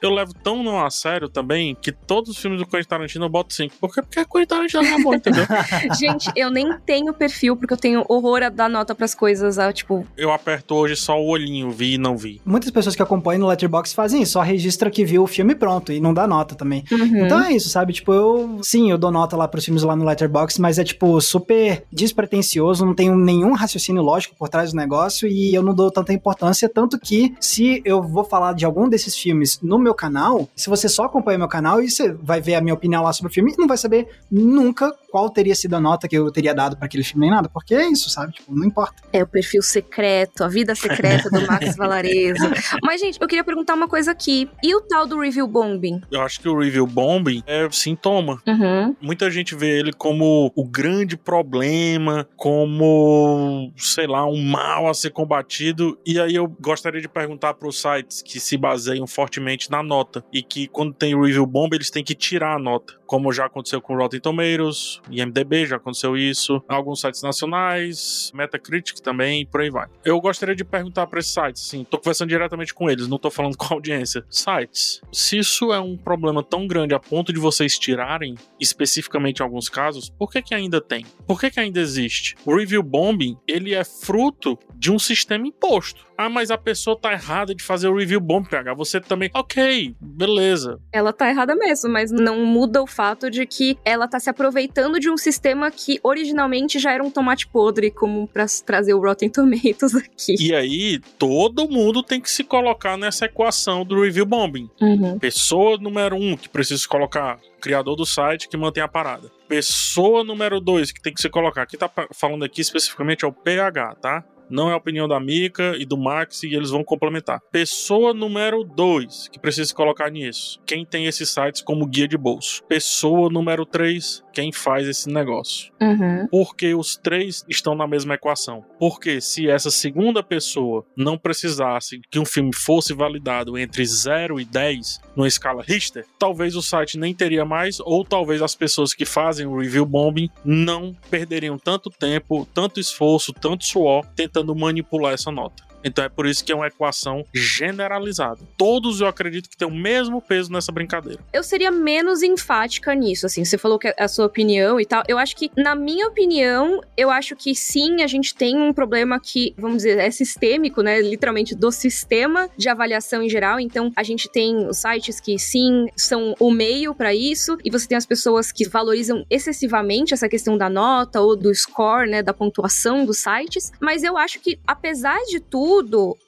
eu levo tão não a sério também que todos os filmes do Quentin Tarantino eu boto 5. Por quê? Porque Quentin Tarantino é bom, entendeu? Gente, eu nem tenho perfil porque eu tenho horror a dar nota pras coisas, a, tipo... Eu aperto hoje só o olhinho, vi e não vi. Muitas pessoas que acompanham no Letterboxd fazem isso, só registra que viu o filme pronto e não dá nota também. Uhum. Então é isso, sabe? Tipo, eu, sim, eu dou nota lá pros filmes lá no Letterboxd, mas é tipo super despretensioso, não tenho nenhum raciocínio lógico por trás do negócio e eu não dou tanta importância, tanto que se eu vou falar de algum desses filmes no meu canal, se você só acompanha meu canal e você vai ver a minha opinião lá sobre o filme, não vai saber nunca qual teria sido a nota que eu teria dado para aquele filme nem nada, porque é isso, sabe? Tipo, não importa. É o perfil secreto, a vida secreta do Max Valarezo. Mas, gente, eu queria perguntar uma coisa aqui. E o tal do review bombing? Eu acho que o review bombing é sintoma. Uhum. Muita gente vê ele como o grande problema, como, sei lá, um mal a ser combatido. E aí eu gostaria de perguntar para os sites que se baseiam fortemente na nota e que quando tem o review bomb eles têm que tirar a nota, como já aconteceu com Rotten Tomatoes, IMDb já aconteceu isso, alguns sites nacionais, Metacritic também, por aí vai. Eu gostaria de perguntar para esses sites, assim, tô conversando diretamente com eles, não tô falando com a audiência. Sites, se isso é um problema tão grande a ponto de vocês tirarem, especificamente em alguns casos, por que que ainda tem? Por que que ainda existe? O review bombing, ele é fruto de um sistema imposto. Ah, mas a pessoa tá errada de fazer o review bomb, PH. Você também. Ok, beleza. Ela tá errada mesmo, mas não muda o fato de que ela tá se aproveitando de um sistema que originalmente já era um tomate podre, como pra trazer o Rotten Tomatoes aqui. E aí, todo mundo tem que se colocar nessa equação do review bombing. Uhum. Pessoa número um que precisa se colocar criador do site que mantém a parada. Pessoa número dois que tem que se colocar, aqui tá falando aqui especificamente é o PH, tá? Não é a opinião da Mika e do Max e eles vão complementar. Pessoa número 2 que precisa se colocar nisso. Quem tem esses sites como guia de bolso. Pessoa número 3, quem faz esse negócio. Uhum. Porque os três estão na mesma equação. Porque se essa segunda pessoa não precisasse que um filme fosse validado entre 0 e 10 numa escala Richter, talvez o site nem teria mais, ou talvez as pessoas que fazem o review bombing não perderiam tanto tempo, tanto esforço, tanto suor tentando tentando manipular essa nota. Então é por isso que é uma equação generalizada. Todos eu acredito que tem o mesmo peso nessa brincadeira. Eu seria menos enfática nisso, assim. Você falou que é a sua opinião e tal. Eu acho que, na minha opinião, eu acho que sim, a gente tem um problema que, vamos dizer, é sistêmico, né? Literalmente do sistema de avaliação em geral. Então, a gente tem os sites que sim são o meio para isso, e você tem as pessoas que valorizam excessivamente essa questão da nota ou do score, né? Da pontuação dos sites. Mas eu acho que, apesar de tudo,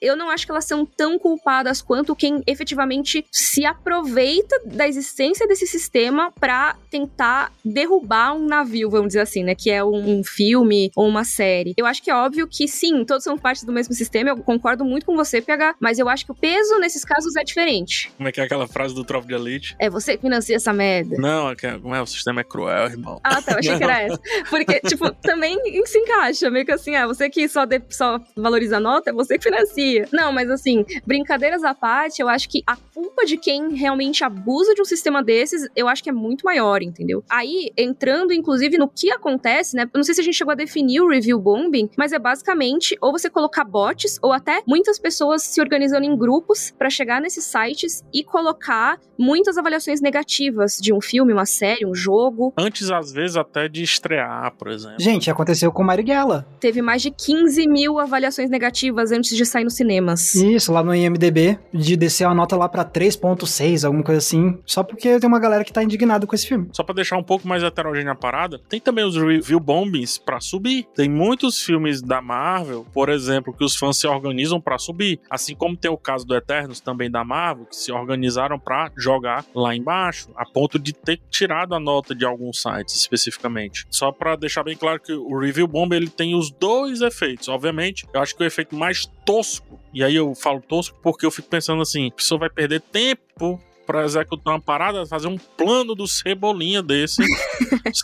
eu não acho que elas são tão culpadas quanto quem efetivamente se aproveita da existência desse sistema para tentar derrubar um navio, vamos dizer assim, né? Que é um filme ou uma série. Eu acho que é óbvio que sim, todos são parte do mesmo sistema, eu concordo muito com você, PH, mas eu acho que o peso nesses casos é diferente. Como é que é aquela frase do Tropa de Elite? É você que financia essa merda. Não, é, que, é, como é? O sistema é cruel, irmão. Ah, tá, eu achei que era essa. Porque, tipo, também se encaixa, meio que assim, ah, você que só, de, só valoriza a nota, é você você que financia. Não, mas assim, brincadeiras à parte, eu acho que a culpa de quem realmente abusa de um sistema desses, eu acho que é muito maior, entendeu? Aí, entrando inclusive no que acontece, né? Eu não sei se a gente chegou a definir o review bombing, mas é basicamente ou você colocar bots ou até muitas pessoas se organizando em grupos para chegar nesses sites e colocar muitas avaliações negativas de um filme, uma série, um jogo. Antes, às vezes, até de estrear, por exemplo. Gente, aconteceu com Marighella. Teve mais de 15 mil avaliações negativas antes de sair nos cinemas. Isso, lá no IMDB, de descer a nota lá pra 3.6, alguma coisa assim, só porque tem uma galera que tá indignada com esse filme. Só pra deixar um pouco mais heterogênea a parada, tem também os review bombings pra subir. Tem muitos filmes da Marvel, por exemplo, que os fãs se organizam para subir, assim como tem o caso do Eternos também da Marvel, que se organizaram para jogar lá embaixo, a ponto de ter tirado a nota de alguns sites especificamente. Só para deixar bem claro que o review bomb ele tem os dois efeitos. Obviamente, eu acho que o efeito mais tosco, e aí eu falo tosco porque eu fico pensando assim, a pessoa vai perder tempo pra executar uma parada, fazer um plano do Cebolinha desse.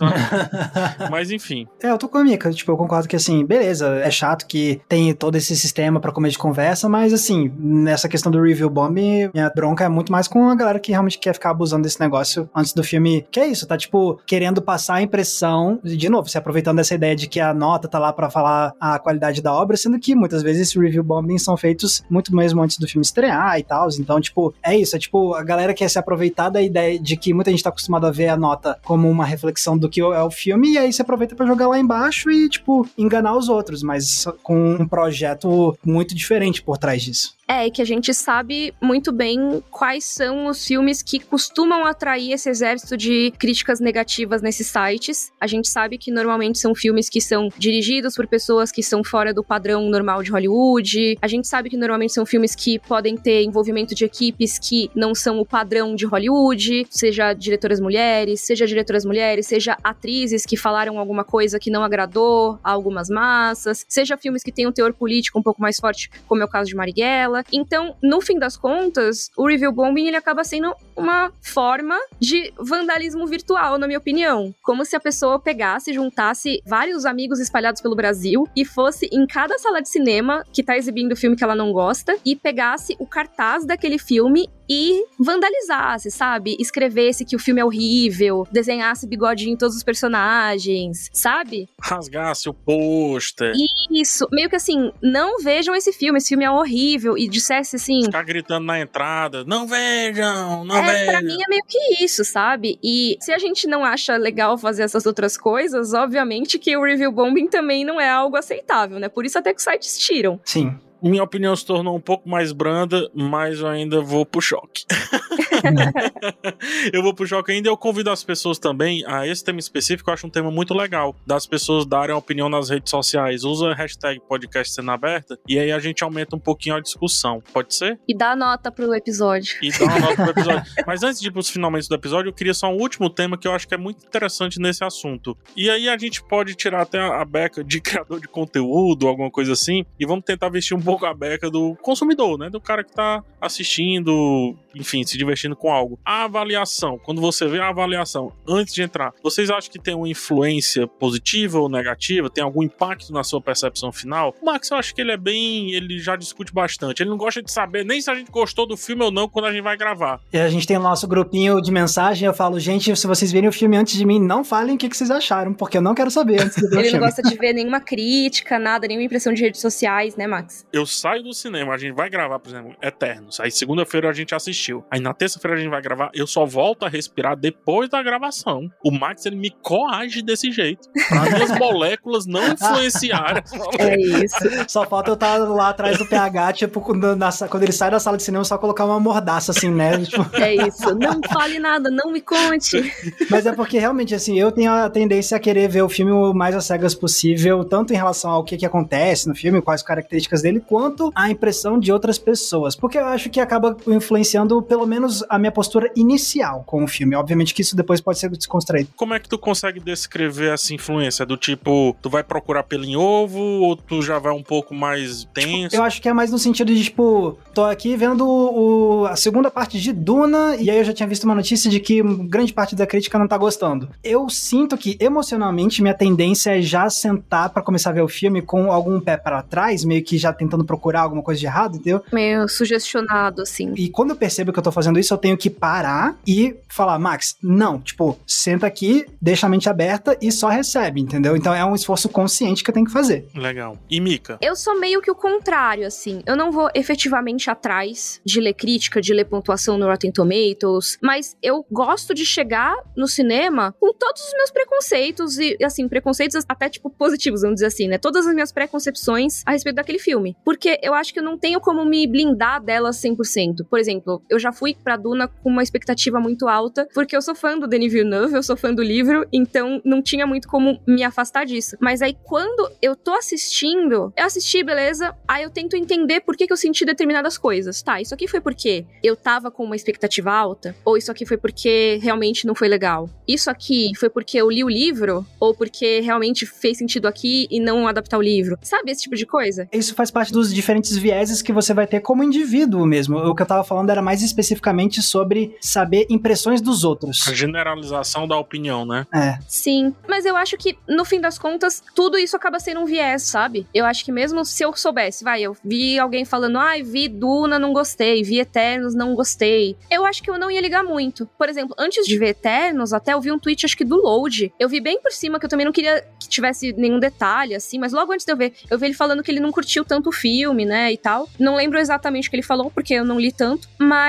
Mas enfim. É, eu tô com a Mika, tipo, eu concordo que assim, beleza, é chato que tem todo esse sistema para comer de conversa, mas assim, nessa questão do review bomb, minha bronca é muito mais com a galera que realmente quer ficar abusando desse negócio antes do filme. Que é isso, tá tipo querendo passar a impressão, de novo, se aproveitando dessa ideia de que a nota tá lá para falar a qualidade da obra, sendo que muitas vezes esses review bombing são feitos muito mesmo antes do filme estrear e tal. Então, tipo, é isso, é tipo, a galera quer se aproveitar da ideia de que muita gente tá acostumado a ver a nota como uma reflexão do que é o filme, e aí se aproveita para jogar lá embaixo e, tipo, enganar os outros, mas com um projeto muito diferente por trás disso. É, que a gente sabe muito bem quais são os filmes que costumam atrair esse exército de críticas negativas nesses sites. A gente sabe que normalmente são filmes que são dirigidos por pessoas que são fora do padrão normal de Hollywood. A gente sabe que normalmente são filmes que podem ter envolvimento de equipes que não são o padrão de Hollywood, seja diretoras mulheres, seja diretoras mulheres, seja atrizes que falaram alguma coisa que não agradou a algumas massas, seja filmes que têm um teor político um pouco mais forte, como é o caso de Marighella dela. Então, no fim das contas, o review bombing ele acaba sendo uma forma de vandalismo virtual, na minha opinião. Como se a pessoa pegasse, juntasse vários amigos espalhados pelo Brasil e fosse em cada sala de cinema que tá exibindo o filme que ela não gosta e pegasse o cartaz daquele filme e vandalizasse, sabe? Escrevesse que o filme é horrível, desenhasse bigodinho em todos os personagens, sabe? Rasgasse o pôster. Isso, meio que assim, não vejam esse filme, esse filme é horrível, e dissesse assim. Ficar gritando na entrada, não vejam, não é, vejam. Pra mim é meio que isso, sabe? E se a gente não acha legal fazer essas outras coisas, obviamente que o review bombing também não é algo aceitável, né? Por isso até que os sites tiram. Sim. Minha opinião se tornou um pouco mais branda, mas eu ainda vou pro choque. eu vou pro choque ainda e eu convido as pessoas também a esse tema específico, eu acho um tema muito legal, das pessoas darem opinião nas redes sociais. Usa a hashtag podcast sendo aberta e aí a gente aumenta um pouquinho a discussão. Pode ser? E dá nota pro episódio. E dá uma nota pro episódio. mas antes de ir pros finalmente do episódio, eu queria só um último tema que eu acho que é muito interessante nesse assunto. E aí a gente pode tirar até a beca de criador de conteúdo, alguma coisa assim, e vamos tentar vestir um pouco a beca do consumidor, né? Do cara que tá assistindo, enfim, se divertindo com algo. A avaliação, quando você vê a avaliação antes de entrar, vocês acham que tem uma influência positiva ou negativa? Tem algum impacto na sua percepção final? O Max, eu acho que ele é bem. Ele já discute bastante. Ele não gosta de saber nem se a gente gostou do filme ou não quando a gente vai gravar. E a gente tem o nosso grupinho de mensagem. Eu falo, gente, se vocês verem o filme antes de mim, não falem o que, vocês acharam, porque eu não quero saber antes de ver Ele o filme. não gosta de ver nenhuma crítica, nada, nenhuma impressão de redes sociais, né, Max? Eu saio do cinema, a gente vai gravar, por exemplo, Eternos. Aí segunda-feira a gente Aí na terça-feira a gente vai gravar, eu só volto a respirar depois da gravação. O Max, ele me coage desse jeito. Pra minhas moléculas não influenciarem. É isso. Só falta eu estar lá atrás do PH, tipo, quando, na- quando ele sai da sala de cinema, só colocar uma mordaça assim, né? Tipo, É isso. Não fale nada, não me conte. Mas é porque realmente, assim, eu tenho a tendência a querer ver o filme o mais às cegas possível, tanto em relação ao que, que acontece no filme, quais características dele, quanto a impressão de outras pessoas. Porque eu acho que acaba influenciando, pelo menos, a minha postura inicial com o filme. Obviamente que isso depois pode ser desconstruído. Como é que tu consegue descrever essa influência? Do tipo, tu vai procurar pelo em ovo ou tu já vai um pouco mais tenso? Eu acho que é mais no sentido de, tipo, tô aqui vendo o- a segunda parte de Duna, e aí eu já tinha visto uma notícia de que grande parte da crítica não tá gostando. Eu sinto que, emocionalmente, minha tendência é já sentar pra começar a ver o filme com algum pé para trás, meio que já tentando procurar alguma coisa de errado, entendeu? Meio sugestionado, assim. E quando eu percebo que eu tô fazendo isso, eu tenho que parar e falar, Max, não, tipo, senta aqui, deixa a mente aberta e só recebe, entendeu? Então é um esforço consciente que eu tenho que fazer. Legal. E Mika? Eu sou meio que o contrário, assim. Eu não vou efetivamente atrás de ler crítica, de ler pontuação no Rotten Tomatoes, mas eu gosto de chegar no cinema com todos os meus preconceitos e, assim, preconceitos até, tipo, positivos, vamos dizer assim, né? Todas as minhas preconcepções a respeito daquele filme. Porque eu acho que eu não tenho como me blindar delas 100%. Por exemplo, eu já fui pra Duna com uma expectativa muito alta, porque eu sou fã do Denis Villeneuve, eu sou fã do livro, então não tinha muito como me afastar disso. Mas aí, quando eu tô assistindo, eu assisti, beleza? Aí eu tento entender por que, que eu senti determinadas coisas. Tá, isso aqui foi porque eu tava com uma expectativa alta? Ou isso aqui foi porque realmente não foi legal? Isso aqui foi porque eu li o livro? Ou porque realmente fez sentido aqui e não adaptar o livro? Sabe esse tipo de coisa? Isso faz parte dos diferentes vieses que você vai ter como indivíduo mesmo. O que eu tava falando era mais mais especificamente sobre saber impressões dos outros. A generalização da opinião, né? É. Sim, mas eu acho que no fim das contas, tudo isso acaba sendo um viés, sabe? Eu acho que mesmo se eu soubesse, vai, eu vi alguém falando, ai, ah, vi Duna, não gostei, vi Eternos, não gostei. Eu acho que eu não ia ligar muito. Por exemplo, antes de ver Eternos, até eu vi um tweet, acho que do Load. Eu vi bem por cima, que eu também não queria que tivesse nenhum detalhe, assim, mas logo antes de eu ver, eu vi ele falando que ele não curtiu tanto o filme, né, e tal. Não lembro exatamente o que ele falou, porque eu não li tanto, mas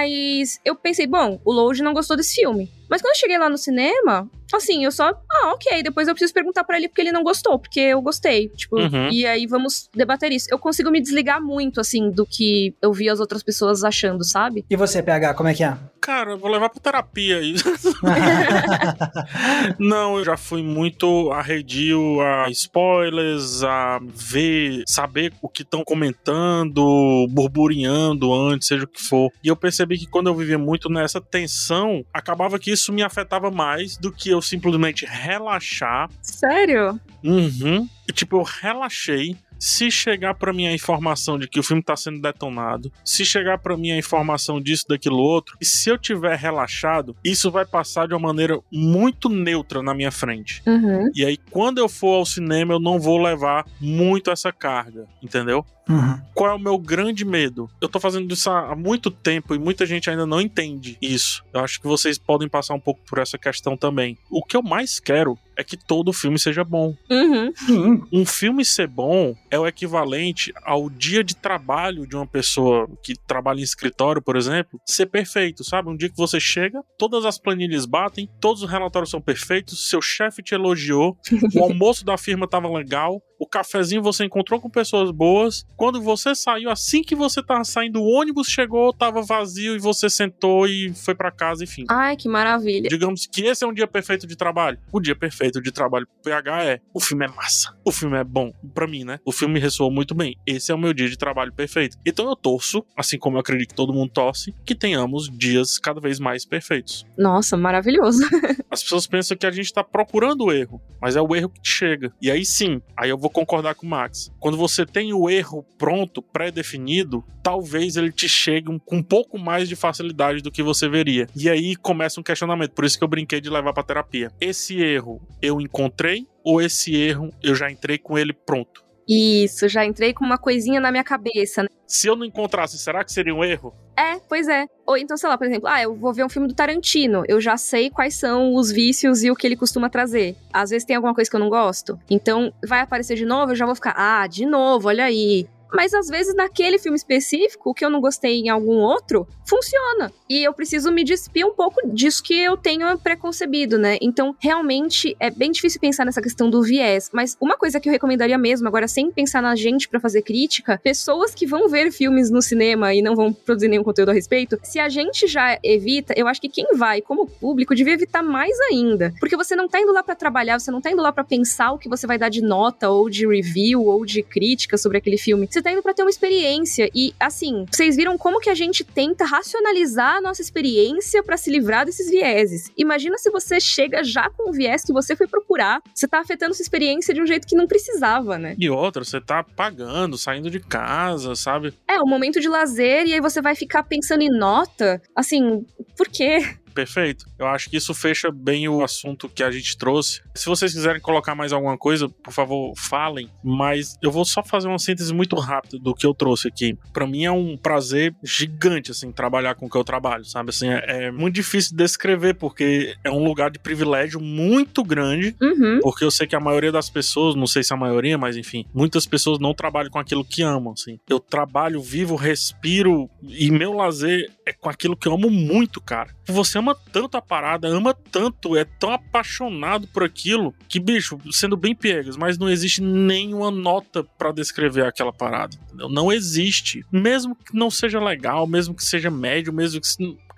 eu pensei, bom, o Load não gostou desse filme. Mas quando eu cheguei lá no cinema, assim, eu só, ah, ok, depois eu preciso perguntar para ele porque ele não gostou, porque eu gostei, tipo, uhum. e aí vamos debater isso. Eu consigo me desligar muito, assim, do que eu vi as outras pessoas achando, sabe? E você, PH, como é que é? Cara, eu vou levar pra terapia isso. não, eu já fui muito arredio a spoilers, a ver, saber o que estão comentando, burburinhando antes, seja o que for. E eu percebi que quando eu vivia muito nessa tensão, acabava que isso me afetava mais do que eu simplesmente relaxar. Sério? Uhum. E, tipo, eu relaxei se chegar para mim a informação de que o filme tá sendo detonado, se chegar para mim a informação disso, daquilo outro, e se eu tiver relaxado, isso vai passar de uma maneira muito neutra na minha frente. Uhum. E aí, quando eu for ao cinema, eu não vou levar muito essa carga, entendeu? Uhum. Qual é o meu grande medo? Eu tô fazendo isso há muito tempo e muita gente ainda não entende isso. Eu acho que vocês podem passar um pouco por essa questão também. O que eu mais quero é que todo filme seja bom. Uhum. Um filme ser bom é o equivalente ao dia de trabalho de uma pessoa que trabalha em escritório, por exemplo, ser perfeito, sabe? Um dia que você chega, todas as planilhas batem, todos os relatórios são perfeitos, seu chefe te elogiou, o almoço da firma tava legal, o cafezinho você encontrou com pessoas boas. Quando você saiu, assim que você tava saindo, o ônibus chegou, tava vazio e você sentou e foi para casa, enfim. Ai, que maravilha. Digamos que esse é um dia perfeito de trabalho. O dia perfeito de trabalho pro PH é: o filme é massa, o filme é bom. para mim, né? O filme ressoou muito bem. Esse é o meu dia de trabalho perfeito. Então eu torço, assim como eu acredito que todo mundo torce, que tenhamos dias cada vez mais perfeitos. Nossa, maravilhoso. As pessoas pensam que a gente tá procurando o erro, mas é o erro que chega. E aí sim, aí eu vou vou concordar com o Max. Quando você tem o erro pronto, pré-definido, talvez ele te chegue com um pouco mais de facilidade do que você veria. E aí começa um questionamento. Por isso que eu brinquei de levar para terapia. Esse erro eu encontrei ou esse erro eu já entrei com ele pronto? Isso, já entrei com uma coisinha na minha cabeça. Né? Se eu não encontrasse, será que seria um erro? É, pois é. Ou então, sei lá, por exemplo, ah, eu vou ver um filme do Tarantino, eu já sei quais são os vícios e o que ele costuma trazer. Às vezes tem alguma coisa que eu não gosto, então vai aparecer de novo, eu já vou ficar, ah, de novo, olha aí. Mas às vezes naquele filme específico, o que eu não gostei em algum outro, funciona. E eu preciso me despir um pouco disso que eu tenho preconcebido, né? Então, realmente é bem difícil pensar nessa questão do viés. Mas uma coisa que eu recomendaria mesmo, agora sem pensar na gente para fazer crítica, pessoas que vão ver filmes no cinema e não vão produzir nenhum conteúdo a respeito, se a gente já evita, eu acho que quem vai como público devia evitar mais ainda. Porque você não tá indo lá para trabalhar, você não tá indo lá para pensar o que você vai dar de nota ou de review ou de crítica sobre aquele filme. Você tá indo para ter uma experiência. E, assim, vocês viram como que a gente tenta racionalizar a nossa experiência para se livrar desses vieses. Imagina se você chega já com o viés que você foi procurar, você tá afetando sua experiência de um jeito que não precisava, né? E outra, você tá pagando, saindo de casa, sabe? É, o momento de lazer, e aí você vai ficar pensando em nota. Assim, por quê? Perfeito. Eu acho que isso fecha bem o assunto que a gente trouxe. Se vocês quiserem colocar mais alguma coisa, por favor, falem. Mas eu vou só fazer uma síntese muito rápida do que eu trouxe aqui. Para mim é um prazer gigante, assim, trabalhar com o que eu trabalho, sabe? Assim, é, é muito difícil de descrever, porque é um lugar de privilégio muito grande. Uhum. Porque eu sei que a maioria das pessoas, não sei se a maioria, mas enfim, muitas pessoas não trabalham com aquilo que amam, assim. Eu trabalho, vivo, respiro e meu lazer é com aquilo que eu amo muito, cara. Você ama tanto a parada, ama tanto, é tão apaixonado por aquilo que, bicho, sendo bem piegas, mas não existe nenhuma nota para descrever aquela parada, entendeu? Não existe. Mesmo que não seja legal, mesmo que seja médio, mesmo que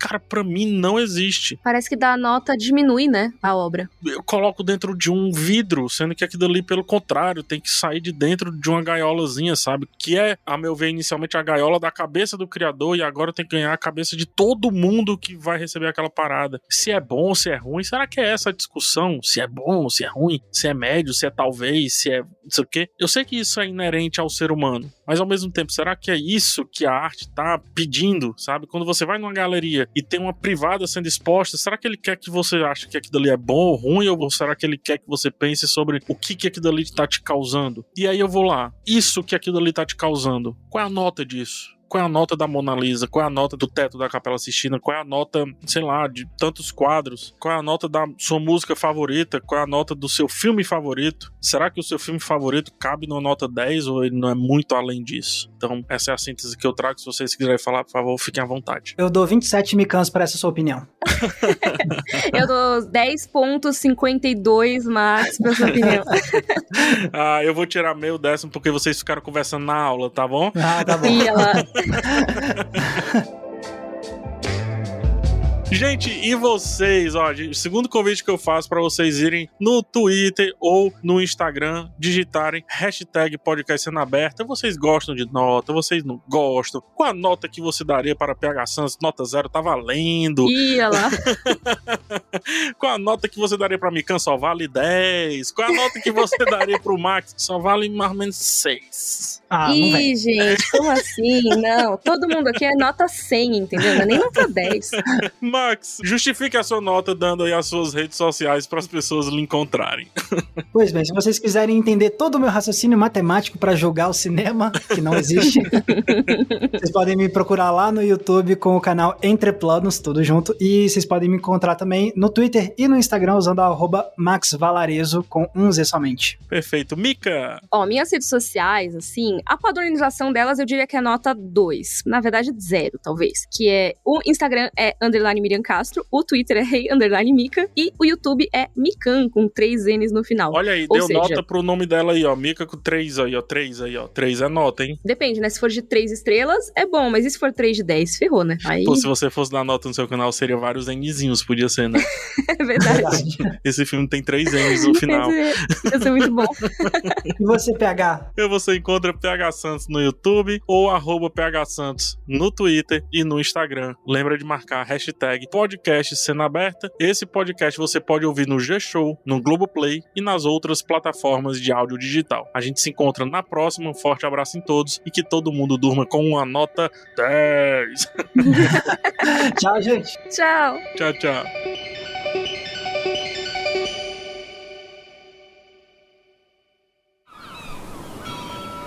Cara, pra mim não existe. Parece que dá a nota diminui, né? A obra. Eu coloco dentro de um vidro, sendo que aquilo ali, pelo contrário, tem que sair de dentro de uma gaiolazinha, sabe? Que é, a meu ver, inicialmente a gaiola da cabeça do criador e agora tem que ganhar a cabeça de todo mundo que vai receber aquela parada. Se é bom, se é ruim, será que é essa a discussão? Se é bom, se é ruim, se é médio, se é talvez, se é não sei o quê? Eu sei que isso é inerente ao ser humano, mas ao mesmo tempo, será que é isso que a arte tá pedindo, sabe? Quando você vai numa galeria e tem uma privada sendo exposta, será que ele quer que você ache que aquilo ali é bom ou ruim, ou será que ele quer que você pense sobre o que que aquilo ali tá te causando? E aí eu vou lá, isso que aquilo ali tá te causando, qual é a nota disso? Qual é a nota da Mona Lisa, qual é a nota do teto da Capela Sistina, qual é a nota, sei lá, de tantos quadros, qual é a nota da sua música favorita, qual é a nota do seu filme favorito. Será que o seu filme favorito cabe numa nota 10 ou ele não é muito além disso? Então, essa é a síntese que eu trago. Se vocês quiserem falar, por favor, fiquem à vontade. Eu dou 27 micans para essa sua opinião. eu dou 10.52 max pra sua opinião. ah, eu vou tirar meu décimo porque vocês ficaram conversando na aula, tá bom? Ah, tá bom. E ela... Gente, e vocês, ó, segundo convite que eu faço para vocês irem no Twitter ou no Instagram, digitarem hashtag podcast sendo aberta. Vocês gostam de nota, vocês não gostam. Qual a nota que você daria para PH Santos? Nota zero, tá valendo. Ia lá. Qual a nota que você daria para Mikan? Só vale 10. Qual a nota que você daria pro Max? Só vale mais ou menos 6. Ah, Ih, gente, como assim? Não, todo mundo aqui é nota 100, entendeu? Não é nem nota 10. Max, justifique a sua nota dando aí as suas redes sociais para as pessoas lhe encontrarem. Pois bem, se vocês quiserem entender todo o meu raciocínio matemático para julgar o cinema, que não existe, vocês podem me procurar lá no YouTube com o canal Entre Planos, tudo junto, e vocês podem me encontrar também no Twitter e no Instagram usando a arroba maxvalarezo com um Z somente. Perfeito. Mika! Ó, minhas redes sociais, assim, a padronização delas eu diria que é nota 2. Na verdade, zero, talvez. Que é o Instagram é underline Miriam Castro, o Twitter é Rei hey, Underline Mica e o YouTube é Mikan, com três N's no final. Olha aí, Ou deu seja... nota pro nome dela aí, ó. Mica com três aí, ó. Três aí, ó. Três é nota, hein? Depende, né? Se for de três estrelas, é bom, mas e se for três de dez? Ferrou, né? Aí... Pô, se você fosse dar nota no seu canal, seria vários Nzinhos, podia ser, né? é verdade. Esse filme tem três N's no final. Ia ser muito bom. e você, PH? Eu, você encontra PH Santos no YouTube ou arroba PH Santos no Twitter e no Instagram. Lembra de marcar a hashtag podcast Cena Aberta. Esse podcast você pode ouvir no G-Show, no Globoplay e nas outras plataformas de áudio digital. A gente se encontra na próxima. Um forte abraço em todos e que todo mundo durma com uma nota 10. tchau, gente. Tchau. Tchau, tchau.